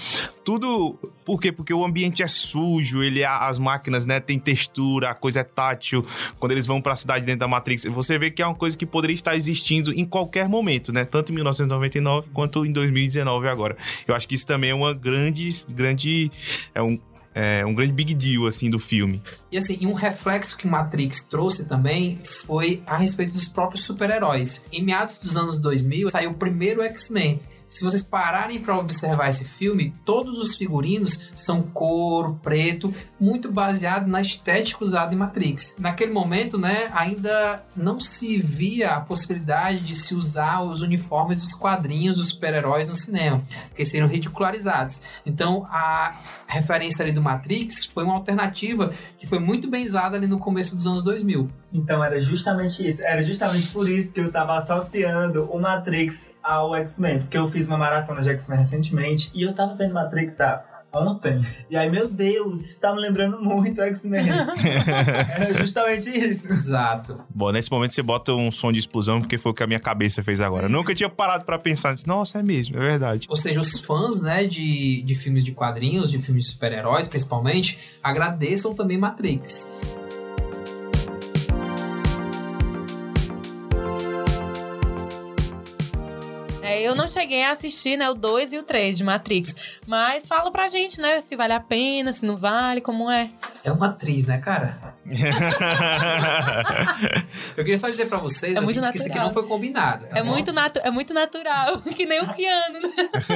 tudo, por quê? Porque o ambiente é sujo, ele, as máquinas, né, tem textura, a coisa é tátil, quando eles vão pra cidade dentro da Matrix, você vê que é uma coisa que poderia estar existindo em qualquer momento, né? Tanto em 1999 quanto em 2019 agora. Eu acho que isso também é uma grande, grande, é um, é um grande big deal, assim, do filme. E assim, um reflexo que Matrix trouxe também foi a respeito dos próprios super-heróis. Em meados dos anos 2000, saiu o primeiro X-Men. Se vocês pararem para observar esse filme, todos os figurinos são couro, preto, muito baseado na estética usada em Matrix. Naquele momento, né, ainda não se via a possibilidade de se usar os uniformes dos quadrinhos dos super-heróis no cinema, porque seriam ridicularizados. Então, a referência ali do Matrix foi uma alternativa que foi muito bem usada ali no começo dos anos 2000. Então era justamente isso. Era justamente por isso que eu tava associando o Matrix ao X-Men. Porque eu fiz uma maratona de X-Men recentemente e eu tava vendo Matrix ah, ontem. E aí, meu Deus, isso tá me lembrando muito X-Men. era justamente isso. Exato. Bom, nesse momento você bota um som de explosão, porque foi o que a minha cabeça fez agora. Eu nunca tinha parado pra pensar nisso. Nossa, é mesmo, é verdade. Ou seja, os fãs, né, de, de filmes de quadrinhos, de filmes de super-heróis, principalmente, agradeçam também Matrix. É, eu não cheguei a assistir, né, o 2 e o 3 de Matrix. Mas fala pra gente, né, se vale a pena, se não vale, como é. É uma atriz, né, cara? Eu queria só dizer pra vocês É eu muito que isso aqui natural. não foi combinado. tá É bom? muito, natu é muito natural, que nem o Keanu, né?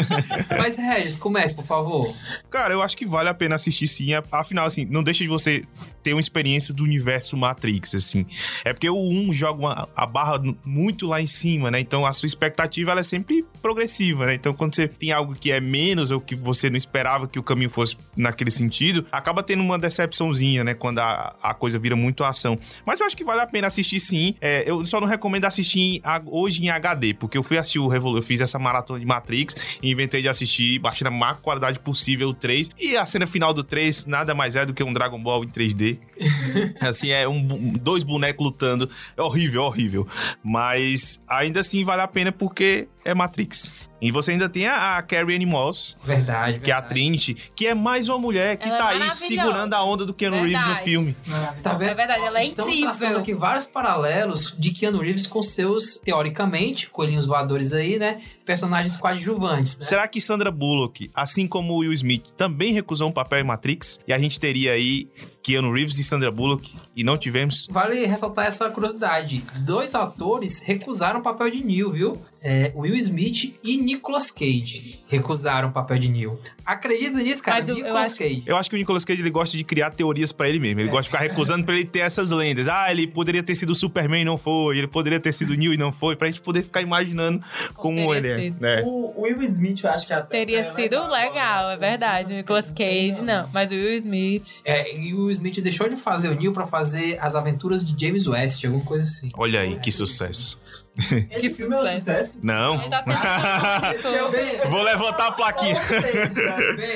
Mas, Regis, comece, por favor. Cara, eu acho que vale a pena assistir sim. Afinal, assim, não deixa de você ter uma experiência do universo Matrix, assim. É porque o 1 joga uma- a barra muito lá em cima, né? Então a sua expectativa ela é sempre progressiva, né? Então quando você tem algo que é menos ou que você não esperava que o caminho fosse naquele sentido, acaba tendo uma decepçãozinha, né? Quando a, a coisa vira muito ação. Mas eu acho que vale a pena assistir sim. É, eu só não recomendo assistir em- hoje em HD, porque eu fui assistir o Revolu eu fiz essa maratona de Matrix e inventei de assistir, baixei na maior qualidade possível o 3. E a cena final do 3 nada mais é do que um Dragon Ball em 3D. assim, é um, dois bonecos lutando. É horrível, horrível. Mas ainda assim vale a pena porque é Matrix. E você ainda tem a, a Carrie Ann Moss, Verdade, que é a Trinity, que é mais uma mulher que Ela é tá aí maravilhosa. segurando a onda do Keanu Reeves no Verdade. filme. Tá vendo? É verdade, ela é Estamos incrível. traçando aqui vários paralelos de Keanu Reeves com seus, teoricamente, coelhinhos voadores aí, né? Personagens coadjuvantes, né? Será que Sandra Bullock, assim como o Will Smith, também recusou um papel em Matrix? E a gente teria aí Keanu Reeves e Sandra Bullock e não tivemos? Vale ressaltar essa curiosidade. Dois atores recusaram o papel de Neil, viu? É, Will Smith e Nicolas Cage recusaram o papel de Neil. Acredita nisso, cara? Mas eu- eu acho- Cage. Eu acho que o Nicolas Cage ele gosta de criar teorias pra ele mesmo. Ele gosta de ficar recusando pra ele ter essas lendas. Ah, ele poderia ter sido o Superman e não foi. Ele poderia ter sido o Neil e não foi. Pra gente poder ficar imaginando como, ele é. sido. É. O Will Smith, eu acho que até. Teria é sido legal, é verdade. O Nicolas Cage, não. Mas o Will Smith. É, e o Will Smith deixou de fazer o Neil pra fazer as aventuras de James West, alguma coisa assim. Olha aí, que sucesso. Que filme é um sucesso. Não. Ele tá sendo Vou levantar a plaquinha.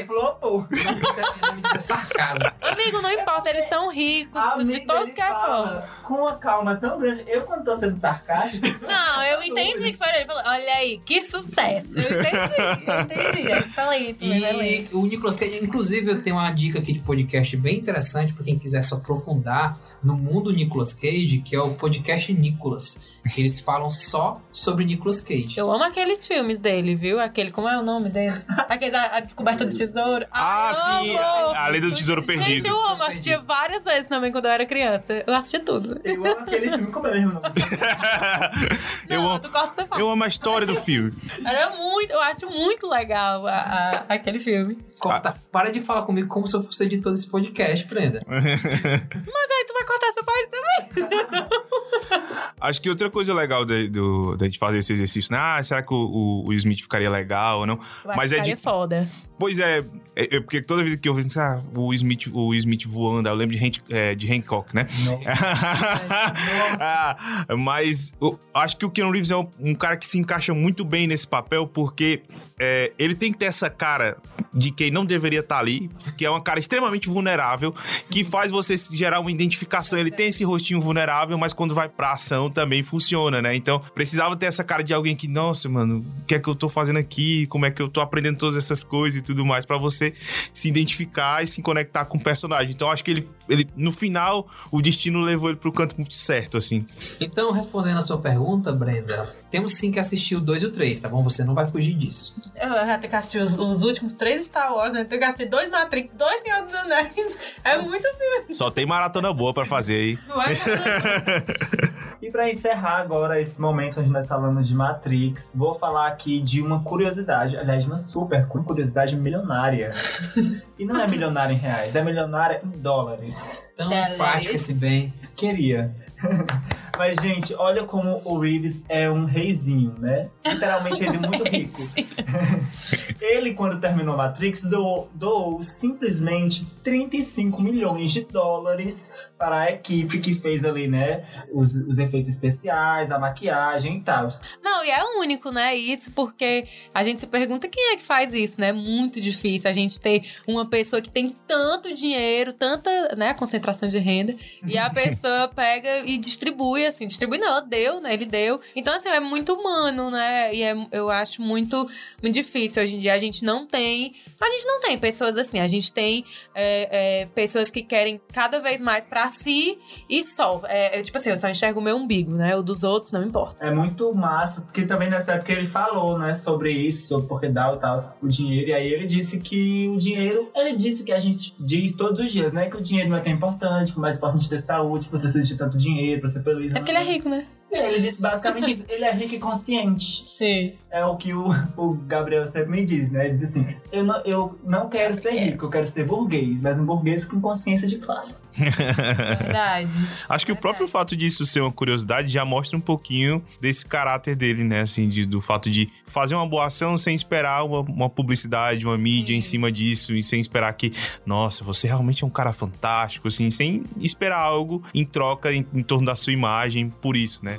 Flopou. Isso é sarcasmo. Amigo, não importa, eles estão ricos de Amigo, qualquer ele forma. fala Com uma calma tão grande. Eu, quando tô sendo sarcástico. Não, eu entendi que foi ele. Falou, olha aí, que sucesso. Eu entendi, eu entendi. Aí Falei, tu vai ler. E o Nicolas Cage, inclusive, eu tenho uma dica aqui de podcast bem interessante pra quem quiser se aprofundar no mundo Nicolas Cage, que é o podcast Nicolas. que Eles falam só sobre Nicolas Cage. Eu amo aqueles filmes dele, viu? Aquele, como é o nome deles? Aqueles, a, a Descoberta do Tesouro. Ah, Ai, sim, amo! a Lei do Tesouro Gente, Perdido. eu amo. Assistia várias vezes também quando eu era criança. Eu assistia tudo. Eu amo aquele filme. Como é mesmo o nome? eu, amo, Tu corta, você fala. eu amo a história do filme. Era muito, eu acho muito legal a- a- aquele filme. Corta, para de falar comigo como se eu fosse editor desse podcast, Brenda. Mas aí tu vai cortar essa parte também. Acho que outra coisa legal da do, da gente fazer esse exercício, né? Ah, será que o, o, o Smith ficaria legal ou não? Eu Mas é de. foda. Pois é, é, é porque toda vez que eu vejo ah, o Smith, o Smith voando, eu lembro de, Hank- é, de Hancock, né? Ah, mas eu acho que o Keanu Reeves é um, um cara que se encaixa muito bem nesse papel, porque é, ele tem que ter essa cara de quem não deveria estar ali, que é uma cara extremamente vulnerável, que faz você gerar uma identificação. Ele tem esse rostinho vulnerável, mas quando vai pra ação também funciona, né? Então, precisava ter essa cara de alguém que, nossa, mano, o que é que eu tô fazendo aqui? Como é que eu tô aprendendo todas essas coisas tudo mais, pra você se identificar e se conectar com o personagem. Então, acho que ele, ele no final, o destino levou ele pro canto muito certo, assim. Então, respondendo a sua pergunta, Brenda, temos sim que assistir o 2 e o 3, tá bom? Você não vai fugir disso. Eu já tenho que assistir os, os últimos três Star Wars, né? Tenho que assistir dois Matrix, dois Senhor dos Anéis. É muito filme. Só tem maratona boa pra fazer aí. Não é? E pra encerrar agora esse momento onde nós falamos de Matrix, vou falar aqui de uma curiosidade, aliás, de uma super curiosidade milionária. e não é milionária em reais, é milionária em dólares. Tão Dólares. enfático esse bem. Queria. Mas, gente, olha como o Reeves é um reizinho, né? Literalmente reizinho muito rico. Ele, quando terminou Matrix, doou, doou simplesmente 35 milhões de dólares para a equipe que fez ali, né? Os, os efeitos especiais, a maquiagem e tal. Não, e é único, né? Isso porque a gente se pergunta quem é que faz isso, né? É muito difícil a gente ter uma pessoa que tem tanto dinheiro, tanta, né, concentração de renda, e a pessoa pega e distribui, assim, distribui não, ela deu, né? Ele deu. Então, assim, é muito humano, né? E é- eu acho muito, muito difícil. Hoje em dia a gente não tem. A gente não tem pessoas assim, a gente tem é, é, pessoas que querem cada vez mais pra si e só. É, é, tipo assim, eu só enxergo o meu umbigo, né? O dos outros não importa. É muito massa, porque também nessa época ele falou, né, sobre isso, sobre porque dá o tal, o dinheiro, e aí ele disse que o dinheiro, ele disse o que a gente diz todos os dias, né, que o dinheiro não é tão importante, que o mais importante é ter saúde, que você precisa de tanto dinheiro pra ser feliz. É porque ele é rico, né? Ele disse basicamente isso, ele é rico e consciente. Sim. É o que o, o Gabriel sempre me diz, né, ele diz assim, eu não, eu não quero ser rico, eu quero ser burguês, mas um burguês com consciência de classe. Verdade. Acho que o próprio fato disso ser uma curiosidade já mostra um pouquinho desse caráter dele, né? Assim, de- do fato de fazer uma boa ação sem esperar uma, uma publicidade, uma mídia em cima disso, e sem esperar que, nossa, você realmente é um cara fantástico, assim, sem esperar algo em troca em, em torno da sua imagem por isso, né?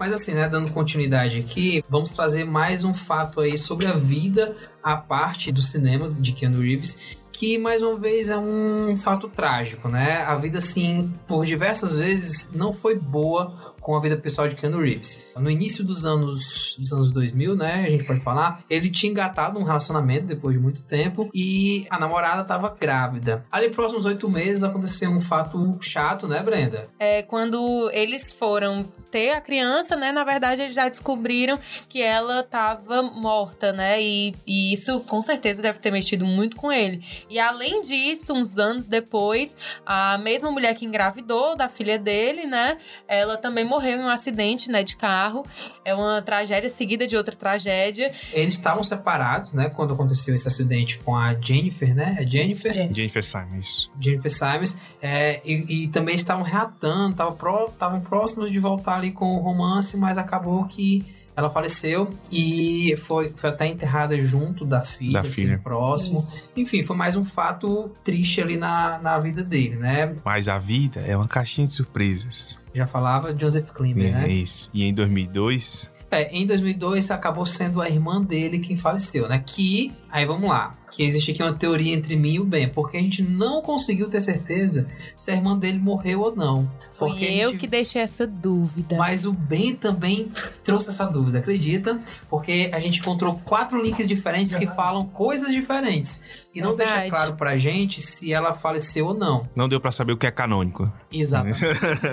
Mas assim, né, dando continuidade aqui, vamos trazer mais um fato aí sobre a vida à parte do cinema de Keanu Reeves, que mais uma vez é um fato trágico, né? A vida, assim, por diversas vezes não foi boa com a vida pessoal de Keanu Reeves. No início dos anos, dos anos 2000, né, a gente pode falar, ele tinha engatado um relacionamento depois de muito tempo e a namorada estava grávida. Ali próximos oito meses aconteceu um fato chato, né, Brenda? É, quando eles foram ter a criança, né? Na verdade, eles já descobriram que ela estava morta, né? E, e, isso com certeza deve ter mexido muito com ele. E além disso, uns anos depois, a mesma mulher que engravidou da filha dele, né? Ela também morreu em um acidente, né? De carro. É uma tragédia seguida de outra tragédia. Eles estavam separados, né? Quando aconteceu esse acidente com a Jennifer, né? É Jennifer? Jennifer Simons. Jennifer Simons. É, e, e, também estavam reatando, estavam pró, próximos de voltar ali com o romance, mas acabou que ela faleceu e foi, foi até enterrada junto da filha, da assim, filha. próximo. Isso. Enfim, foi mais um fato triste ali na, na vida dele, né? Mas a vida é uma caixinha de surpresas. Já falava Joseph Klimber, é, né? É isso. E em 2002... É, em 2002 acabou sendo a irmã dele quem faleceu, né? Que, aí vamos lá, que existe aqui uma teoria entre mim e o Ben, porque a gente não conseguiu ter certeza se a irmã dele morreu ou não. Foi porque eu gente... que deixei essa dúvida. Mas o Ben também trouxe essa dúvida, acredita? Porque a gente encontrou quatro links diferentes que falam coisas diferentes. E não Verdade. deixa claro pra gente se ela faleceu ou não. Não deu para saber o que é canônico. Exatamente.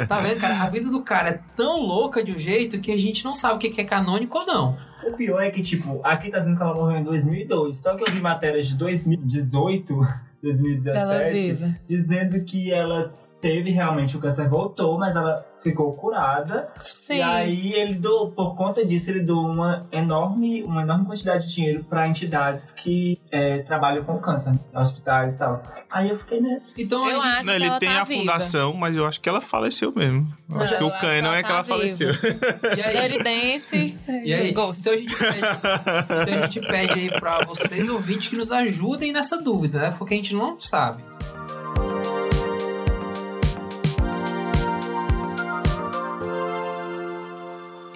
tá vendo, cara? A vida do cara é tão louca de um jeito que a gente não sabe o que é canônico ou não. O pior é que, tipo, aqui tá dizendo que ela morreu em 2002, só que eu vi matérias de 2018, 2017, dizendo que ela teve realmente o câncer voltou, mas ela ficou curada. Sim. E aí ele doou, por conta disso, ele doou uma enorme, uma enorme quantidade de dinheiro para entidades que é, trabalham com câncer, né? hospitais e tal. Aí eu fiquei, né? Então eu acho Não, ele que tem tá a viva. fundação, mas eu acho que ela faleceu mesmo. Eu Não, acho que eu o que ela é que tá ela faleceu. E aí? E aí, então a gente pede, então a gente pede aí pra vocês ouvintes que nos ajudem nessa dúvida, né? Porque a gente não sabe.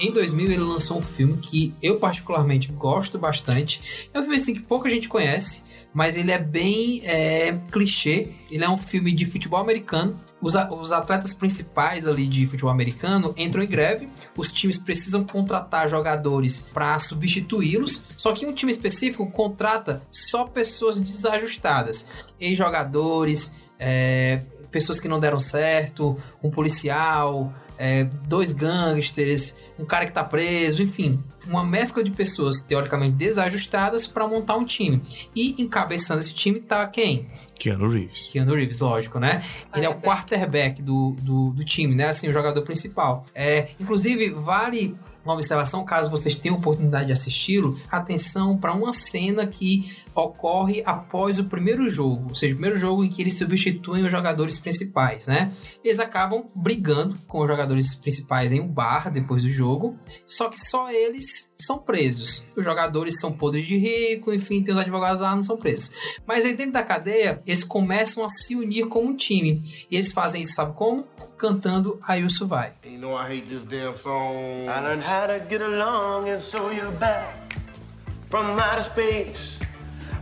Em 2000 ele lançou um filme que eu particularmente gosto bastante. É um filme assim que pouca gente conhece, mas ele é bem é, clichê. Ele é um filme de futebol americano. Os, os atletas principais ali de futebol americano entram em greve. Os times precisam contratar jogadores para substituí-los. Só que um time específico contrata só pessoas desajustadas, ex-jogadores, é, pessoas que não deram certo, um policial, é, dois gangsters, um cara que tá preso, enfim, uma mescla de pessoas teoricamente desajustadas para montar um time. E encabeçando esse time tá quem? Keanu Reeves. Keanu Reeves, lógico, né? Ele é o quarterback do, do, do time, né? Assim, o jogador principal. É, inclusive, vale uma observação, caso vocês tenham oportunidade de assisti-lo, atenção para uma cena que ocorre após o primeiro jogo, ou seja, o primeiro jogo em que eles substituem os jogadores principais, né? Eles acabam brigando com os jogadores principais em um bar depois do jogo, só que só eles são presos. Os jogadores são podres de rico, enfim, tem os advogados lá, não são presos. Mas aí dentro da cadeia, eles começam a se unir como um time. E eles fazem isso, sabe como? Cantando I Will Survive. You know I hate this damn song. I learned how to get along and so you're back from outer space.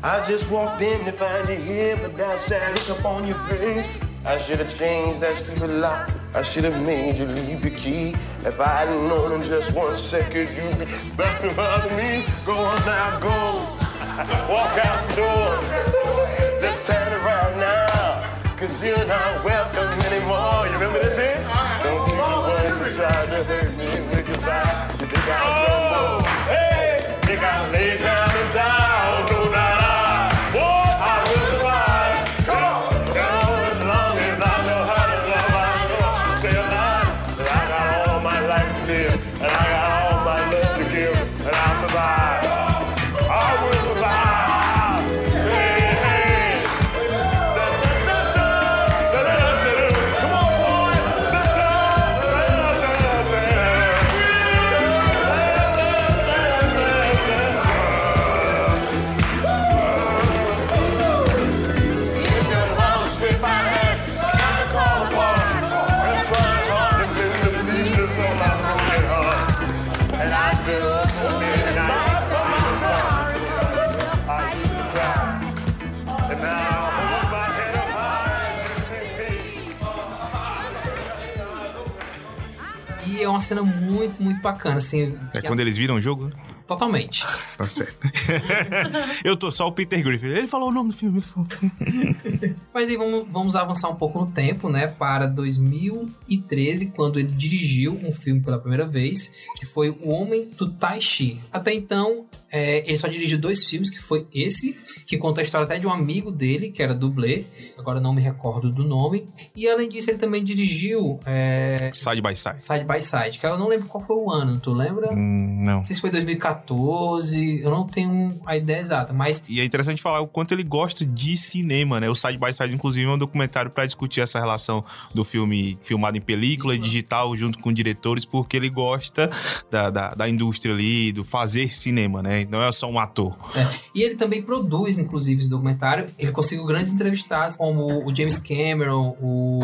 I just walked in to find you here, but that sad look up on your face. I should have changed that stupid lock. I should have made you leave your key. If I hadn't known in just one second you'd be back behind me. Go on now, go. Walk out the door. Just turn around now. Cause you're not welcome anymore. You remember this here? Don't see the one who tried to hurt me with your back. You think I'll crumble? Oh, hey, think I'll lay down and die? Cena muito, muito bacana, assim. É quando eles viram o jogo? Totalmente. Tá certo. eu tô só o Peter Griffin. Ele falou o nome do filme. Ele falou. Mas aí vamos, vamos avançar um pouco no tempo, né? Para 2013, quando ele dirigiu um filme pela primeira vez, que foi O Homem do Tai Chi. Até então, é, ele só dirigiu dois filmes, que foi esse, que conta a história até de um amigo dele, que era dublê, agora não me recordo do nome. E além disso, ele também dirigiu é, Side by Side. Side by Side, que eu não lembro qual foi o ano, tu lembra? Hum, não. Não sei se foi 2014, eu não tenho a ideia exata, mas E é interessante falar o quanto ele gosta de cinema, né? O Side by Side, inclusive, é um documentário pra discutir essa relação do filme filmado em película e digital junto com diretores, porque ele gosta da, da, da indústria ali, do fazer cinema, né? Não é só um ator. É, E ele também produz, inclusive, esse documentário. Ele conseguiu grandes entrevistados, como o James Cameron, o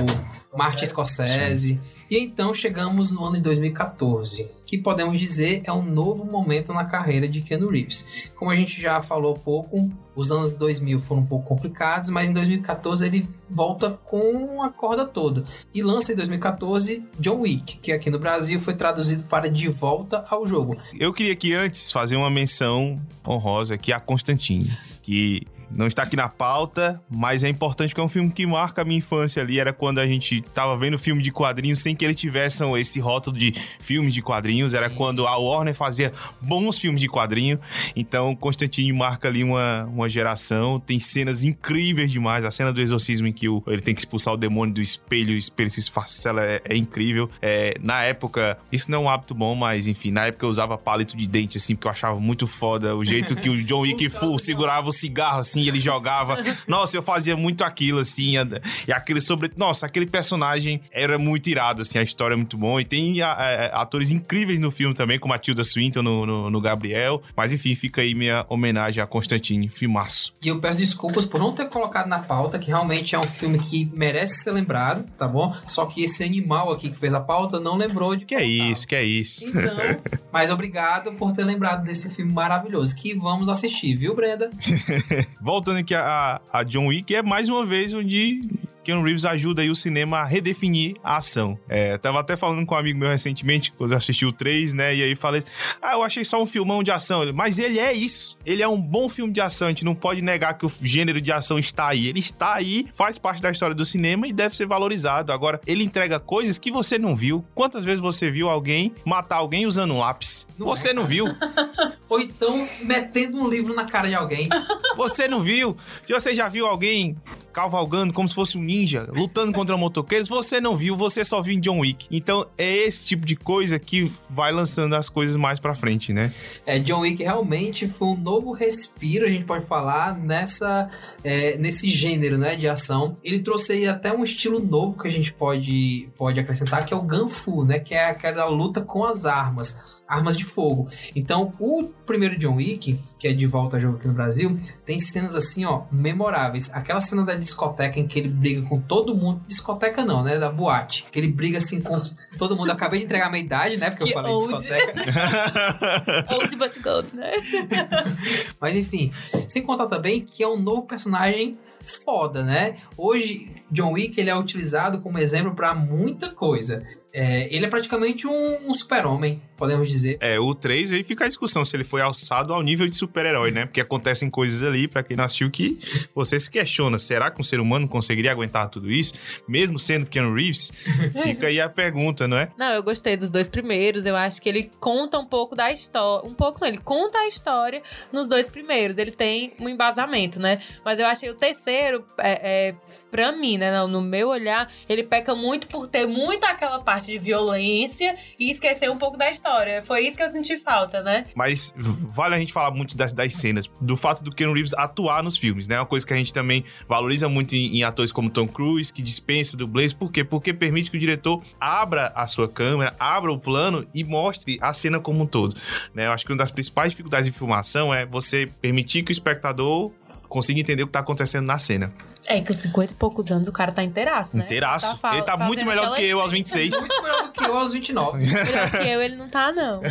Martin Scorsese. E então chegamos no ano de 2014, que podemos dizer é um novo momento na carreira de Keanu Reeves. Como a gente já falou pouco, os anos 2000 foram um pouco complicados, mas em 2014 ele volta com a corda toda. E lança em 2014 John Wick, que aqui no Brasil foi traduzido para De Volta ao Jogo. Eu queria aqui antes fazer uma menção honrosa aqui a Constantine, que não está aqui na pauta, mas é importante porque é um filme que marca a minha infância ali. Era quando a gente tava vendo filme de quadrinhos sem que eles tivessem esse rótulo de filmes de quadrinhos. Era quando a Warner fazia bons filmes de quadrinho. Então, Constantine marca ali uma, uma geração. Tem cenas incríveis demais. A cena do exorcismo em que o, ele tem que expulsar o demônio do espelho, o espelho se esfacela, é, é incrível. É, na época, isso não é um hábito bom, mas enfim, na época eu usava palito de dente, assim, porque eu achava muito foda o jeito que o John Wick Full segurava o cigarro, assim, e ele jogava. Nossa, eu fazia muito aquilo, assim, e aquele sobre. Nossa, aquele personagem era muito irado, assim, a história é muito bom. E tem a- a- atores incríveis no filme também, como a Tilda Swinton no, no, no Gabriel. Mas enfim, fica aí minha homenagem a Constantine, filmaço. E eu peço desculpas por não ter colocado na pauta, que realmente é um filme que merece ser lembrado, tá bom? Só que esse animal aqui que fez a pauta não lembrou de Que é isso, que é isso. Então, mas obrigado por ter lembrado desse filme maravilhoso que vamos assistir, viu, Brenda? Voltando aqui a, a John Wick, é mais uma vez onde Keanu Reeves ajuda aí o cinema a redefinir a ação. É, tava até falando com um amigo meu recentemente, quando eu assisti o 3, né? E aí falei, ah, eu achei só um filmão de ação. Mas ele é isso. Ele é um bom filme de ação. A gente não pode negar que o gênero de ação está aí. Ele está aí, faz parte da história do cinema e deve ser valorizado. Agora, ele entrega coisas que você não viu. Quantas vezes você viu alguém matar alguém usando um lápis? você não viu? Ou então metendo um livro na cara de alguém. Você não viu? Você já viu alguém cavalgando como se fosse um ninja, lutando contra motoqueiros? Você não viu, você só viu em John Wick. Então é esse tipo de coisa que vai lançando as coisas mais pra frente, né? É, John Wick realmente foi um novo respiro, a gente pode falar, nessa, é, nesse gênero né, de ação. Ele trouxe aí até um estilo novo que a gente pode, pode acrescentar, que é o Gunfu, né? Que é aquela luta com as armas, armas de fogo. Então, o primeiro John Wick, que é de volta ao jogo aqui no Brasil, tem cenas assim, ó, memoráveis. Aquela cena da discoteca em que ele briga com todo mundo. Discoteca não, né? Da boate. Que ele briga assim com todo mundo. Eu acabei de entregar a minha idade, né? Porque eu Que falei old. discoteca. Old but gold, né? Mas enfim, sem contar também que é um novo personagem foda, né? Hoje, John Wick ele é utilizado como exemplo pra muita coisa. É, ele é praticamente um, um super-homem, podemos dizer. É, o 3 aí fica a discussão se ele foi alçado ao nível de super-herói, né? Porque acontecem coisas ali, pra quem não assistiu, que você se questiona: será que um ser humano conseguiria aguentar tudo isso? Mesmo sendo Keanu Reeves? Fica aí a pergunta, não é? Não, eu gostei dos dois primeiros. Eu acho que ele conta um pouco da história. Um pouco, não, ele conta a história nos dois primeiros. Ele tem um embasamento, né? Mas eu achei o terceiro, é, é, pra mim, né? No, no meu olhar, ele peca muito por ter muito aquela parte de violência e esquecer um pouco da história. Foi isso que eu senti falta, né? Mas vale a gente falar muito das, das cenas, do fato do Keanu Reeves atuar nos filmes, né? Uma coisa que a gente também valoriza muito em, em atores como Tom Cruise, que dispensa dublês. Por quê? Porque permite que o diretor abra a sua câmera, abra o plano e mostre a cena como um todo. Né? Eu acho que uma das principais dificuldades de filmação é você permitir que o espectador consiga entender o que tá acontecendo na cena. É, que com 50 e poucos anos o cara tá inteiraço, né? Inteiraço. fa- Ele tá muito fazendo melhor do que eu aos 26. Muito melhor do que eu aos 29. Melhor que eu, ele não tá, não.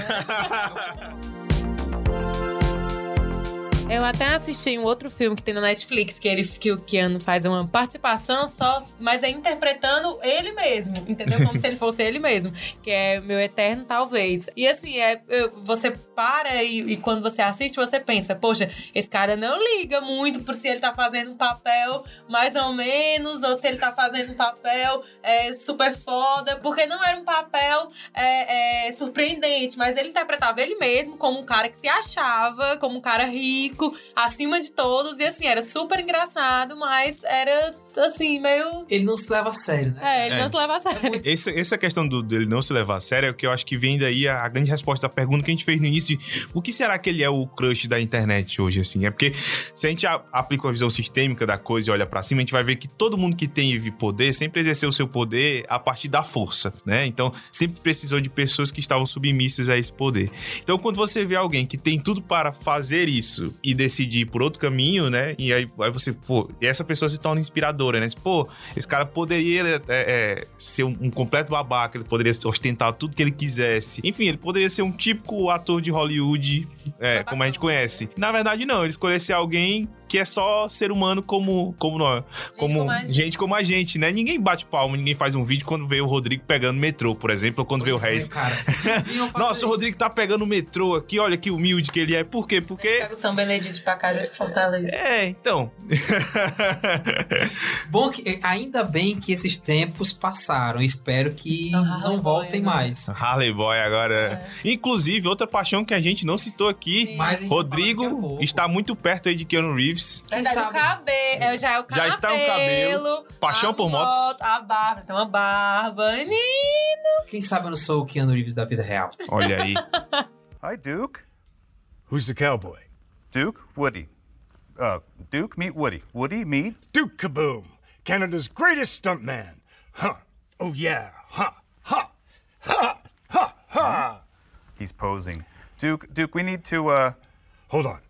Eu até assisti um outro filme que tem na Netflix, que, ele, que o Keanu faz uma participação só, mas é interpretando ele mesmo, entendeu? Como se ele fosse ele mesmo, que é Meu Eterno Talvez. E assim, é, eu- você para e, e quando você assiste, você pensa, poxa, esse cara não liga muito por se ele tá fazendo um papel mais ou menos, ou se ele tá fazendo um papel é, super foda, porque não era um papel é, é, surpreendente, mas ele interpretava ele mesmo como um cara que se achava, como um cara rico, acima de todos, e assim, era super engraçado, mas era assim, meio. Ele não se leva a sério, né? É, ele É. não se leva a sério. Essa, essa questão do, dele não se levar a sério é o que eu acho que vem daí a, a grande resposta da pergunta que a gente fez no início de o que será que ele é o crush da internet hoje, assim? É porque se a gente a- aplica uma visão sistêmica da coisa e olha pra cima, a gente vai ver que todo mundo que tem poder sempre exerceu o seu poder a partir da força, né? Então, sempre precisou de pessoas que estavam submissas a esse poder. Então, quando você vê alguém que tem tudo para fazer isso e decidir ir por outro caminho, né? E aí, aí você, pô, e essa pessoa se torna inspiradora, né? Pô, esse cara poderia é, é, ser um, um completo babaca, ele poderia ostentar tudo que ele quisesse. Enfim, ele poderia ser um típico ator de Hollywood, é, como a gente conhece. Na verdade, não, ele escolheu ser alguém que é só ser humano como como nós, como como a gente. gente como a gente, né? Ninguém bate palma, ninguém faz um vídeo quando vê o Rodrigo pegando metrô, por exemplo, ou quando vê o Pois é, Reis. cara. Nossa, o Rodrigo tá pegando o metrô aqui, olha que humilde que ele é. Por quê? Porque Pega o São Benedito pra cá, já Fortaleza. é, então. Bom que eh, ainda bem que esses tempos passaram. Espero que não voltem mais. Harley Boy agora. Inclusive, outra paixão que a gente não citou aqui. Vai Rodrigo está muito perto aí de Keanu Reeves. Verdade, o cabelo. Já é o cabelo. Já está um cabelo. Paixão a por motos. A barba, tem uma barba. Menino. Quem sabe eu não sou o Keanu Reeves da vida real. Olha aí. Hi, Duke. Who's the cowboy? Duke, Woody. Uh, Duke, meet Woody. Woody, meet Duke Kaboom, Canada's greatest stuntman. Huh. Oh, yeah. Huh. Huh. Ha. Ha. Ha. He's posing. Duke, Duke, we need to, uh. Hold on.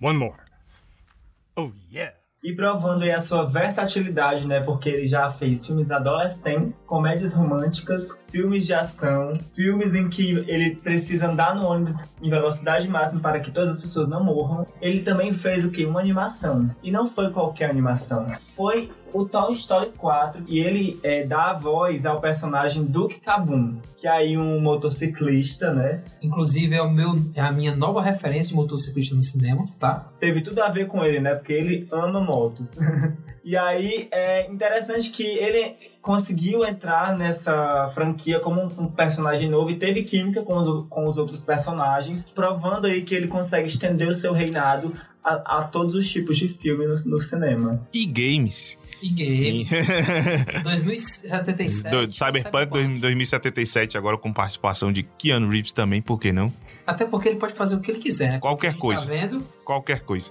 One more. Oh, yeah. E provando aí a sua versatilidade, né? Porque ele já fez filmes adolescentes, comédias românticas, filmes de ação, filmes em que ele precisa andar no ônibus em velocidade máxima para que todas as pessoas não morram. Ele também fez o que? Uma animação. E não foi qualquer animação. Foi o Toy Story 4 e ele é, dá a voz ao personagem Duke Kaboom, que é aí um motociclista, né? Inclusive, é, o meu, é a minha nova referência de motociclista no cinema, tá? teve tudo a ver com ele, né? Porque ele ama motos. e aí é interessante que ele conseguiu entrar nessa franquia como um, um personagem novo e teve química com os, com os outros personagens, provando aí que ele consegue estender o seu reinado a, a todos os tipos de filme no, no cinema. E games. E games. 2077. Do, Cyberpunk 2077, agora com participação de Keanu Reeves também, por que não? Até porque ele pode fazer o que ele quiser, né? Qualquer Quem coisa. Tá vendo? Qualquer coisa.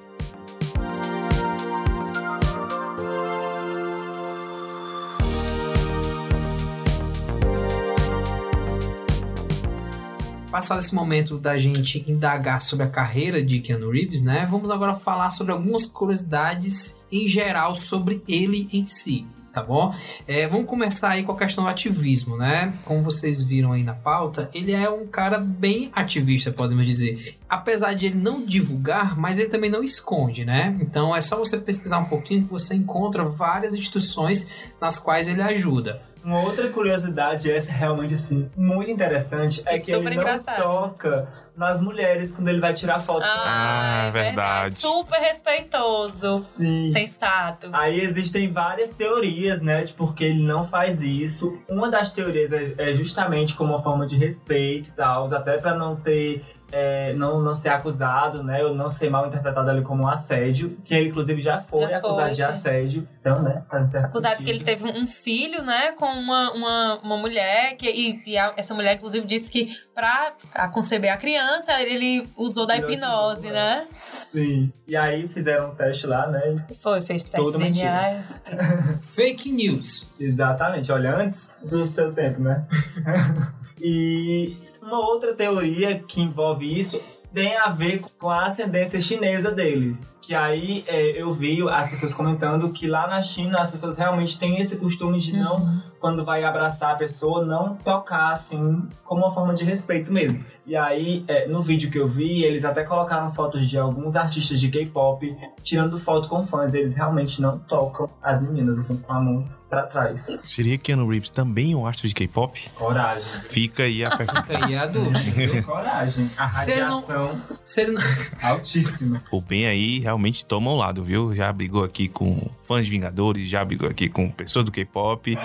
Passado esse momento da gente indagar sobre a carreira de Keanu Reeves, né? Vamos agora falar sobre algumas curiosidades em geral sobre ele em si, tá bom? É, vamos começar aí com a questão do ativismo, né? Como vocês viram aí na pauta, ele é um cara bem ativista, podemos dizer. Apesar de ele não divulgar, mas ele também não esconde, né? Então é só você pesquisar um pouquinho que você encontra várias instituições nas quais ele ajuda. Uma outra curiosidade, essa realmente assim, muito interessante, é que ele não engraçado. toca nas mulheres quando ele vai tirar foto. Ah, é verdade. Super respeitoso. Sim. Sensato. Aí existem várias teorias, né, de por que ele não faz isso. Uma das teorias é, é justamente como uma forma de respeito e tal, até pra não ter. É, não, não ser acusado, né? Ou não ser mal interpretado ali como um assédio, que ele inclusive já foi Já foi, acusado de sim. assédio. Então, né? Faz um certo Acusado que ele sentido. teve um filho, né, com uma, uma, uma mulher, que, e, e a- essa mulher, inclusive, disse que pra a conceber a criança, ele usou da hipnose, né? Sim. E aí fizeram um teste lá, né? Foi, fez teste Tudo de DNA. Fake news. Exatamente, olha, antes do seu tempo, né? e uma outra teoria que envolve isso tem a ver com a ascendência chinesa dele. Que aí é, eu vi as pessoas comentando que lá na China as pessoas realmente têm esse costume de não, quando vai abraçar a pessoa, não tocar assim, como uma forma de respeito mesmo. E aí, é, no vídeo que eu vi, eles até colocaram fotos de alguns artistas de K-pop tirando foto com fãs. Eles realmente não tocam as meninas, assim, com a mão pra trás. Seria Keanu Reeves também um astro de K-pop? Coragem. Fica aí a Fica aí a dúvida. Coragem. A não- radiação ele não... altíssima. O Ben aí realmente toma um lado, viu? Já brigou aqui com fãs de Vingadores, já brigou aqui com pessoas do K-pop.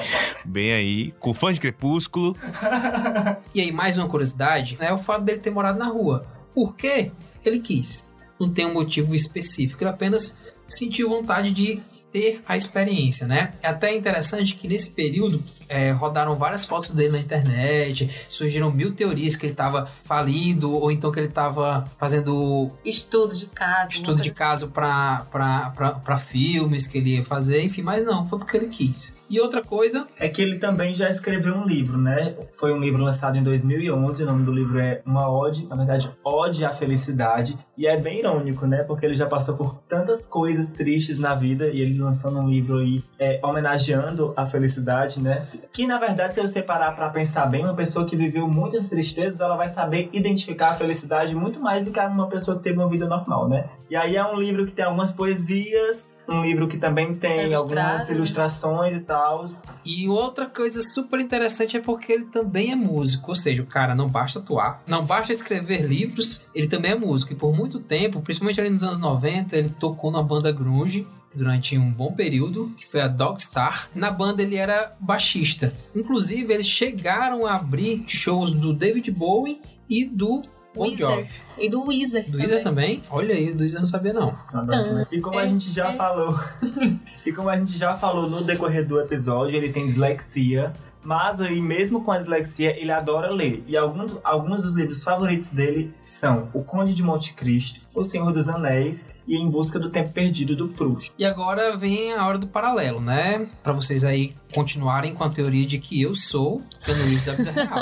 Ben aí com fãs de Crepúsculo. E aí, mais uma curiosidade, é o fato dele ter morado na rua. Por quê? Ele quis. Não tem um motivo específico, ele apenas sentiu vontade de ter a experiência, né? É até interessante que nesse período é, rodaram várias fotos dele na internet, surgiram mil teorias que ele estava falido ou então que ele estava fazendo Estudo de caso. estudo de caso para filmes que ele ia fazer, enfim, mas não, foi porque ele quis. E outra coisa É que ele também já escreveu um livro, né? Foi um livro lançado em 2011, o nome do livro é Uma Ode, na verdade, Ode à Felicidade. E é bem irônico, né? Porque ele já passou por tantas coisas tristes na vida e ele lançando um livro aí é, homenageando a felicidade, né? Que, na verdade, se você parar pra pensar bem, uma pessoa que viveu muitas tristezas, ela vai saber identificar a felicidade muito mais do que uma pessoa que teve uma vida normal, né? E aí é um livro que tem algumas poesias, um livro que também tem Ilustrado, algumas né? ilustrações e tal. E outra coisa super interessante é porque ele também é músico, ou seja, o cara não basta atuar, não basta escrever livros, ele também é músico. E por muito tempo, principalmente ali nos anos 90, ele tocou na banda grunge durante um bom período, que foi a Dogstar. Na banda ele era baixista. Inclusive, eles chegaram a abrir shows do David Bowie e do Bon. Jovi. E do Weezer. Do Weezer também? Olha aí, do Weezer eu não sabia não. Então, E como a é- gente já é- falou, e como a gente já falou no decorrer do episódio, ele tem dislexia, mas aí mesmo com a dislexia, ele adora ler. E alguns, alguns dos livros favoritos dele são O Conde de Monte Cristo, O Senhor dos Anéis e Em Busca do Tempo Perdido do Proust. E agora vem a hora do paralelo, né? Pra vocês aí continuarem com a teoria de que eu sou Reeves da vida real.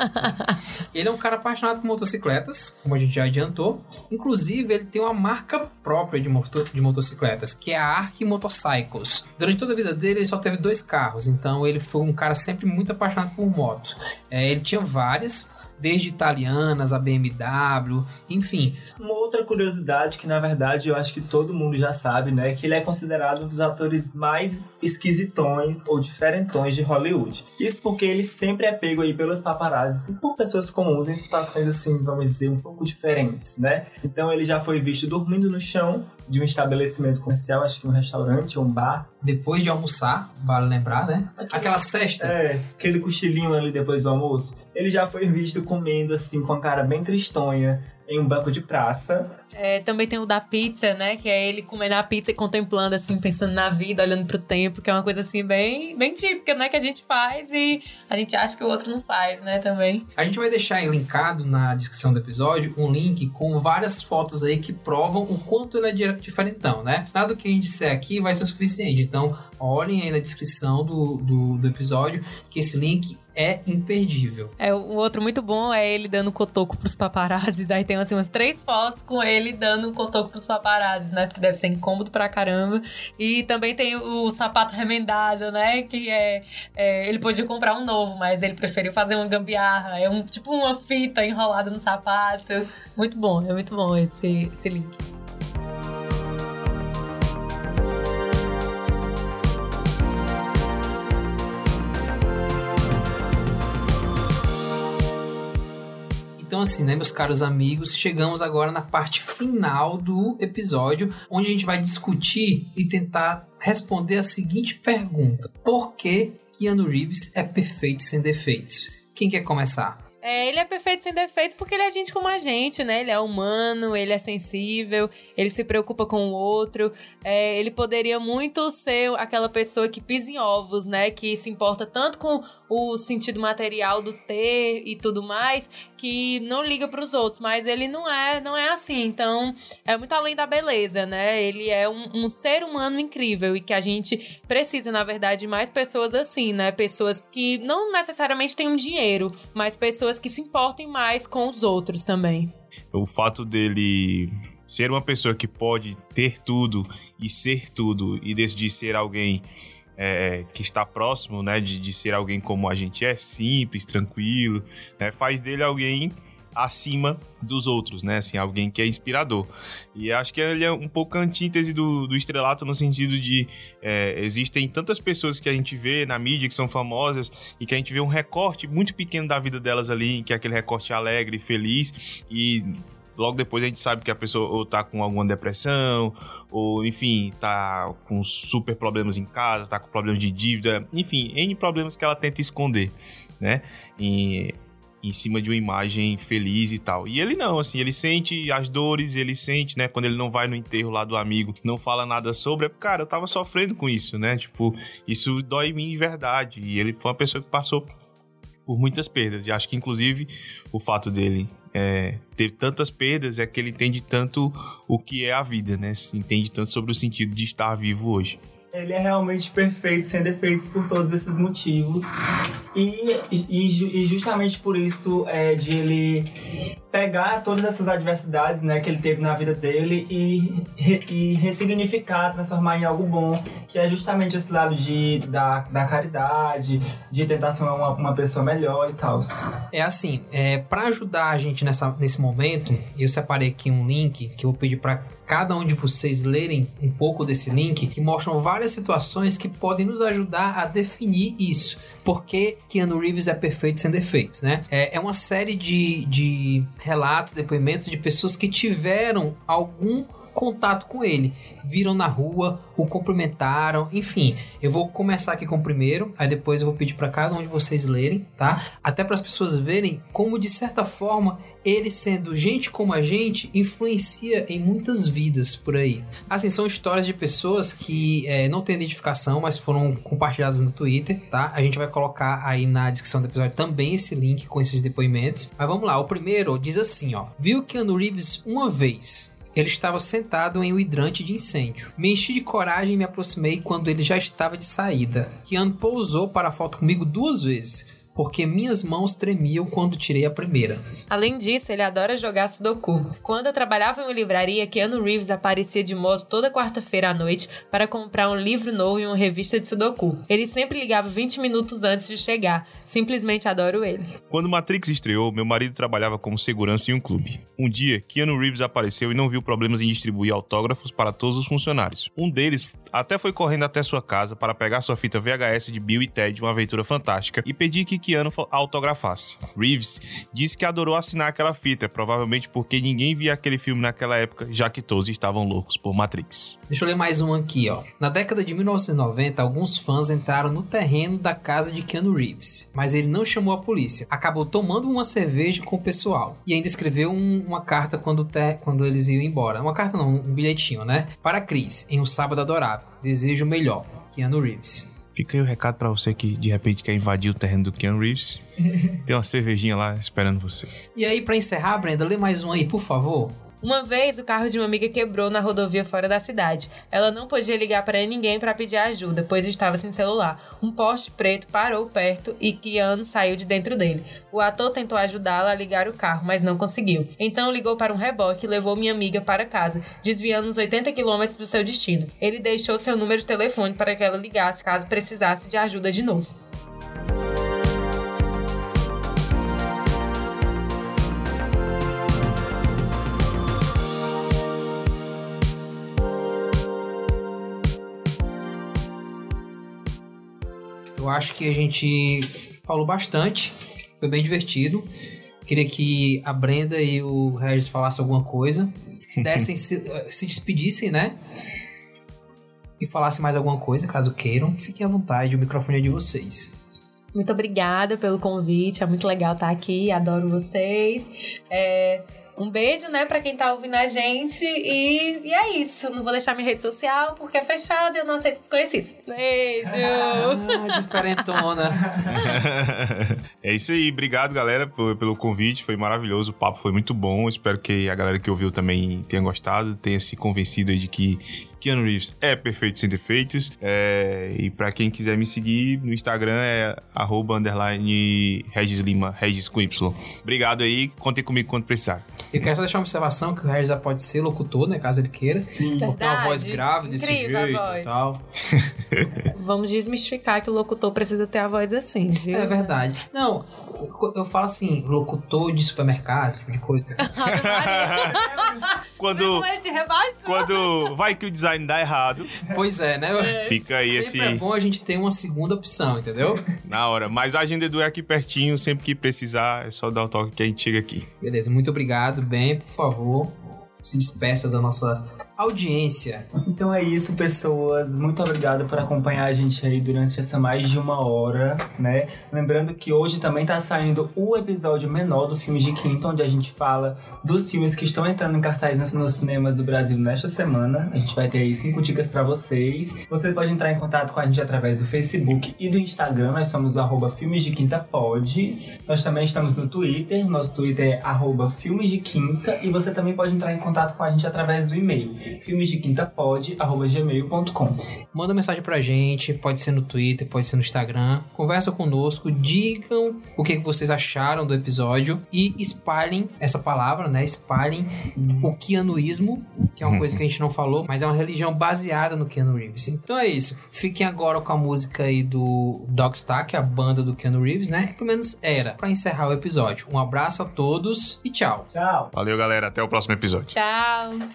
ele é um cara apaixonado por motocicletas, como a gente já adiantou. Inclusive, ele tem uma marca própria de, moto de motocicletas, que é a Arc Motorcycles. Durante toda a vida dele, ele só teve dois carros, então ele foi um cara sempre muito apaixonado por motos. É, ele tinha várias, desde italianas, a BMW, enfim. Uma outra curiosidade que, na verdade, eu acho que todo mundo já sabe, né? Que ele é considerado um dos atores mais esquisitões ou diferentões de Hollywood. Isso porque ele sempre é pego aí pelos paparazzi e por pessoas comuns em situações assim, vamos dizer, um pouco diferentes, né? Então ele já foi visto dormindo no chão de um estabelecimento comercial, acho que um restaurante ou um bar. Depois de almoçar, vale lembrar, né? Aquela cesta. É, aquele cochilinho ali depois do almoço. Ele já foi visto comendo assim, com a cara bem tristonha, em um banco de praça. É, também tem o da pizza, né? Que é ele comendo a pizza e contemplando, assim, pensando na vida, olhando pro tempo, que é uma coisa assim bem, bem típica, né? Que a gente faz e a gente acha que o outro não faz, né? Também. A gente vai deixar aí linkado na descrição do episódio um link com várias fotos aí que provam o quanto ele é di- diferentão, né? Nada que a gente disser aqui vai ser suficiente. Então, olhem aí na descrição do, do, do episódio que esse link é imperdível. É, o outro muito bom é ele dando cotoco pros paparazzis. Aí tem assim umas três fotos com ele dando um cotoco pros paparazzis, né? Porque deve ser incômodo pra caramba. E também tem o sapato remendado, né? Que é, é, ele podia comprar um novo, mas ele preferiu fazer uma gambiarra. É um tipo uma fita enrolada no sapato. Muito bom, é muito bom esse, esse link. Então, assim, né, meus caros amigos, chegamos agora na parte final do episódio, onde a gente vai discutir e tentar responder a seguinte pergunta: Por que Keanu Reeves é perfeito sem defeitos? Quem quer começar? É, ele é perfeito sem defeitos porque ele é gente como a gente, né? Ele é humano, ele é sensível, ele se preocupa com o outro. É, ele poderia muito ser aquela pessoa que pisa em ovos, né? Que se importa tanto com o sentido material do ter e tudo mais, que não liga pros outros. Mas ele não é, não é assim. Então, é muito além da beleza, né? Ele é um, um ser humano incrível e que a gente precisa, na verdade, de mais pessoas assim, né? Pessoas que não necessariamente têm um dinheiro, mas pessoas que se importem mais com os outros também. O fato dele ser uma pessoa que pode ter tudo e ser tudo e decidir ser alguém é, que está próximo, né, de, de ser alguém como a gente é, simples, tranquilo, né, faz dele alguém acima dos outros, né? Assim, alguém que é inspirador. E acho que ele é um pouco a antítese do, do estrelato no sentido de é, existem tantas pessoas que a gente vê na mídia que são famosas e que a gente vê um recorte muito pequeno da vida delas ali, que é aquele recorte alegre, feliz e logo depois a gente sabe que a pessoa ou tá com alguma depressão, ou enfim, tá com super problemas em casa, tá com problemas de dívida, enfim, N problemas que ela tenta esconder, né? E em cima de uma imagem feliz e tal. E ele não, assim, ele sente as dores, ele sente, né, quando ele não vai no enterro lá do amigo, não fala nada sobre, é, cara, eu tava sofrendo com isso, né? Tipo, isso dói em mim de verdade. E ele foi uma pessoa que passou por muitas perdas. E acho que, inclusive, o fato dele é, ter tantas perdas é que ele entende tanto o que é a vida, né? Entende tanto sobre o sentido de estar vivo hoje. Ele é realmente perfeito, sem defeitos por todos esses motivos. E, e, e justamente por isso é de ele pegar todas essas adversidades né, que ele teve na vida dele e, e ressignificar, transformar em algo bom, que é justamente esse lado de, da, da caridade, de tentação a uma, uma pessoa melhor e tal. É assim, é, para ajudar a gente nessa, nesse momento, eu separei aqui um link que eu vou pedir para cada um de vocês lerem um pouco desse link, que mostram várias situações que podem nos ajudar a definir isso. Porque Keanu Reeves é perfeito sem defeitos, né? É, é uma série de, de relatos, depoimentos de pessoas que tiveram algum contato com ele. Viram na rua, o cumprimentaram, enfim. Eu vou começar aqui com o primeiro, aí depois eu vou pedir para cada um de vocês lerem, tá? Até para as pessoas verem como de certa forma ele sendo gente como a gente influencia em muitas vidas por aí. Assim, são histórias de pessoas que é, não têm identificação, mas foram compartilhadas no Twitter, tá? A gente vai colocar aí na descrição do episódio também esse link com esses depoimentos. Mas vamos lá, o primeiro diz assim, ó. Viu Keanu Reeves uma vez, ele estava sentado em um hidrante de incêndio. Me enchi de coragem e me aproximei quando ele já estava de saída. Keanu pousou para a foto comigo duas vezes porque minhas mãos tremiam quando tirei a primeira. Além disso, ele adora jogar Sudoku. Quando eu trabalhava em uma livraria, Keanu Reeves aparecia de moto toda quarta-feira à noite para comprar um livro novo e uma revista de Sudoku. Ele sempre ligava 20 minutos antes de chegar. Simplesmente adoro ele. Quando Matrix estreou, meu marido trabalhava como segurança em um clube. Um dia, Keanu Reeves apareceu e não viu problemas em distribuir autógrafos para todos os funcionários. Um deles até foi correndo até sua casa para pegar sua fita VHS de Bill e Ted, uma aventura fantástica, e pedir que Keanu autografasse. Reeves disse que adorou assinar aquela fita, provavelmente porque ninguém via aquele filme naquela época, já que todos estavam loucos por Matrix. Deixa eu ler mais um aqui, ó. Na década de 1990, alguns fãs entraram no terreno da casa de Keanu Reeves, mas ele não chamou a polícia. Acabou tomando uma cerveja com o pessoal e ainda escreveu um, uma carta quando, te, quando eles iam embora. Uma carta não, um bilhetinho, né? Para Chris, em um sábado adorável. Desejo melhor. Keanu Reeves. Fica aí o recado para você que de repente quer invadir o terreno do Keanu Reeves. Tem uma cervejinha lá esperando você. E aí, para encerrar, Brenda, lê mais um aí, por favor. Uma vez, o carro de uma amiga quebrou na rodovia fora da cidade. Ela não podia ligar para ninguém para pedir ajuda, pois estava sem celular. Um poste preto parou perto e Keanu saiu de dentro dele. O ator tentou ajudá-la a ligar o carro, mas não conseguiu. Então ligou para um reboque e levou minha amiga para casa, desviando uns 80 quilômetros do seu destino. Ele deixou seu número de telefone para que ela ligasse caso precisasse de ajuda de novo. Eu acho que a gente falou bastante, foi bem divertido. Queria que a Brenda e o Regis falassem alguma coisa, dessem se, se despedissem, né? E falassem mais alguma coisa, caso queiram. Fiquem à vontade, o microfone é de vocês. Muito obrigada pelo convite, é muito legal estar aqui, adoro vocês. É, um beijo, né, pra quem tá ouvindo a gente. E, e é isso. Não vou deixar minha rede social porque é fechada e eu não aceito desconhecidos. Beijo! Ah, diferentona. é isso aí. Obrigado, galera, pelo convite. Foi maravilhoso. O papo foi muito bom. Espero que a galera que ouviu também tenha gostado, tenha se convencido aí de que Keanu Reeves é perfeito sem defeitos. É, e pra quem quiser me seguir no Instagram é arroba underline Regis Lima, Regis com Y. Obrigado aí, contem comigo quando precisar. Eu quero só deixar uma observação que o Harry já pode ser locutor, né? Caso ele queira. Sim. Porque uma voz grave desse Incrível jeito e tal. Vamos desmistificar que o locutor precisa ter a voz assim, viu? É verdade. Não, eu- falo assim, locutor de supermercado, tipo de coisa. Quando, rebaixou. quando vai que o design dá errado, Pois é, né? fica aí esse Sempre é bom a gente ter uma segunda opção, entendeu? na hora. Mas a agenda Edu é aqui pertinho, sempre que precisar é só dar o toque que a gente chega aqui. Beleza, muito obrigado. Bem, por favor, se despeça da nossa audiência. Então é isso, pessoas. Muito obrigado por acompanhar a gente aí durante essa mais de uma hora, né? Lembrando que hoje também tá saindo o episódio menor do filme de quinta, onde a gente fala dos filmes que estão entrando em cartaz nos, cinemas do Brasil nesta semana. A gente vai ter aí cinco dicas pra vocês. Você pode entrar em contato com a gente através do Facebook e do Instagram. Nós somos o arroba Filmes de Quinta Pod. Nós também estamos no Twitter. Nosso Twitter é arroba Filmes de Quinta. E você também pode entrar em contato com a gente através do e-mail filmesdequintapod.gmail.com Manda mensagem pra gente, pode ser no Twitter, pode ser no Instagram. Conversa conosco, digam o que vocês acharam do episódio e espalhem essa palavra, né? Espalhem o Keanuísmo, que é uma coisa que a gente não falou, mas é uma religião baseada no Keanu Reeves. Então é isso. Fiquem agora com a música aí do Dogstar, que é a banda do Keanu Reeves, né? Pelo menos era, pra encerrar o episódio. Um abraço a todos e tchau. Tchau. Valeu, galera. Até o próximo episódio. Tchau.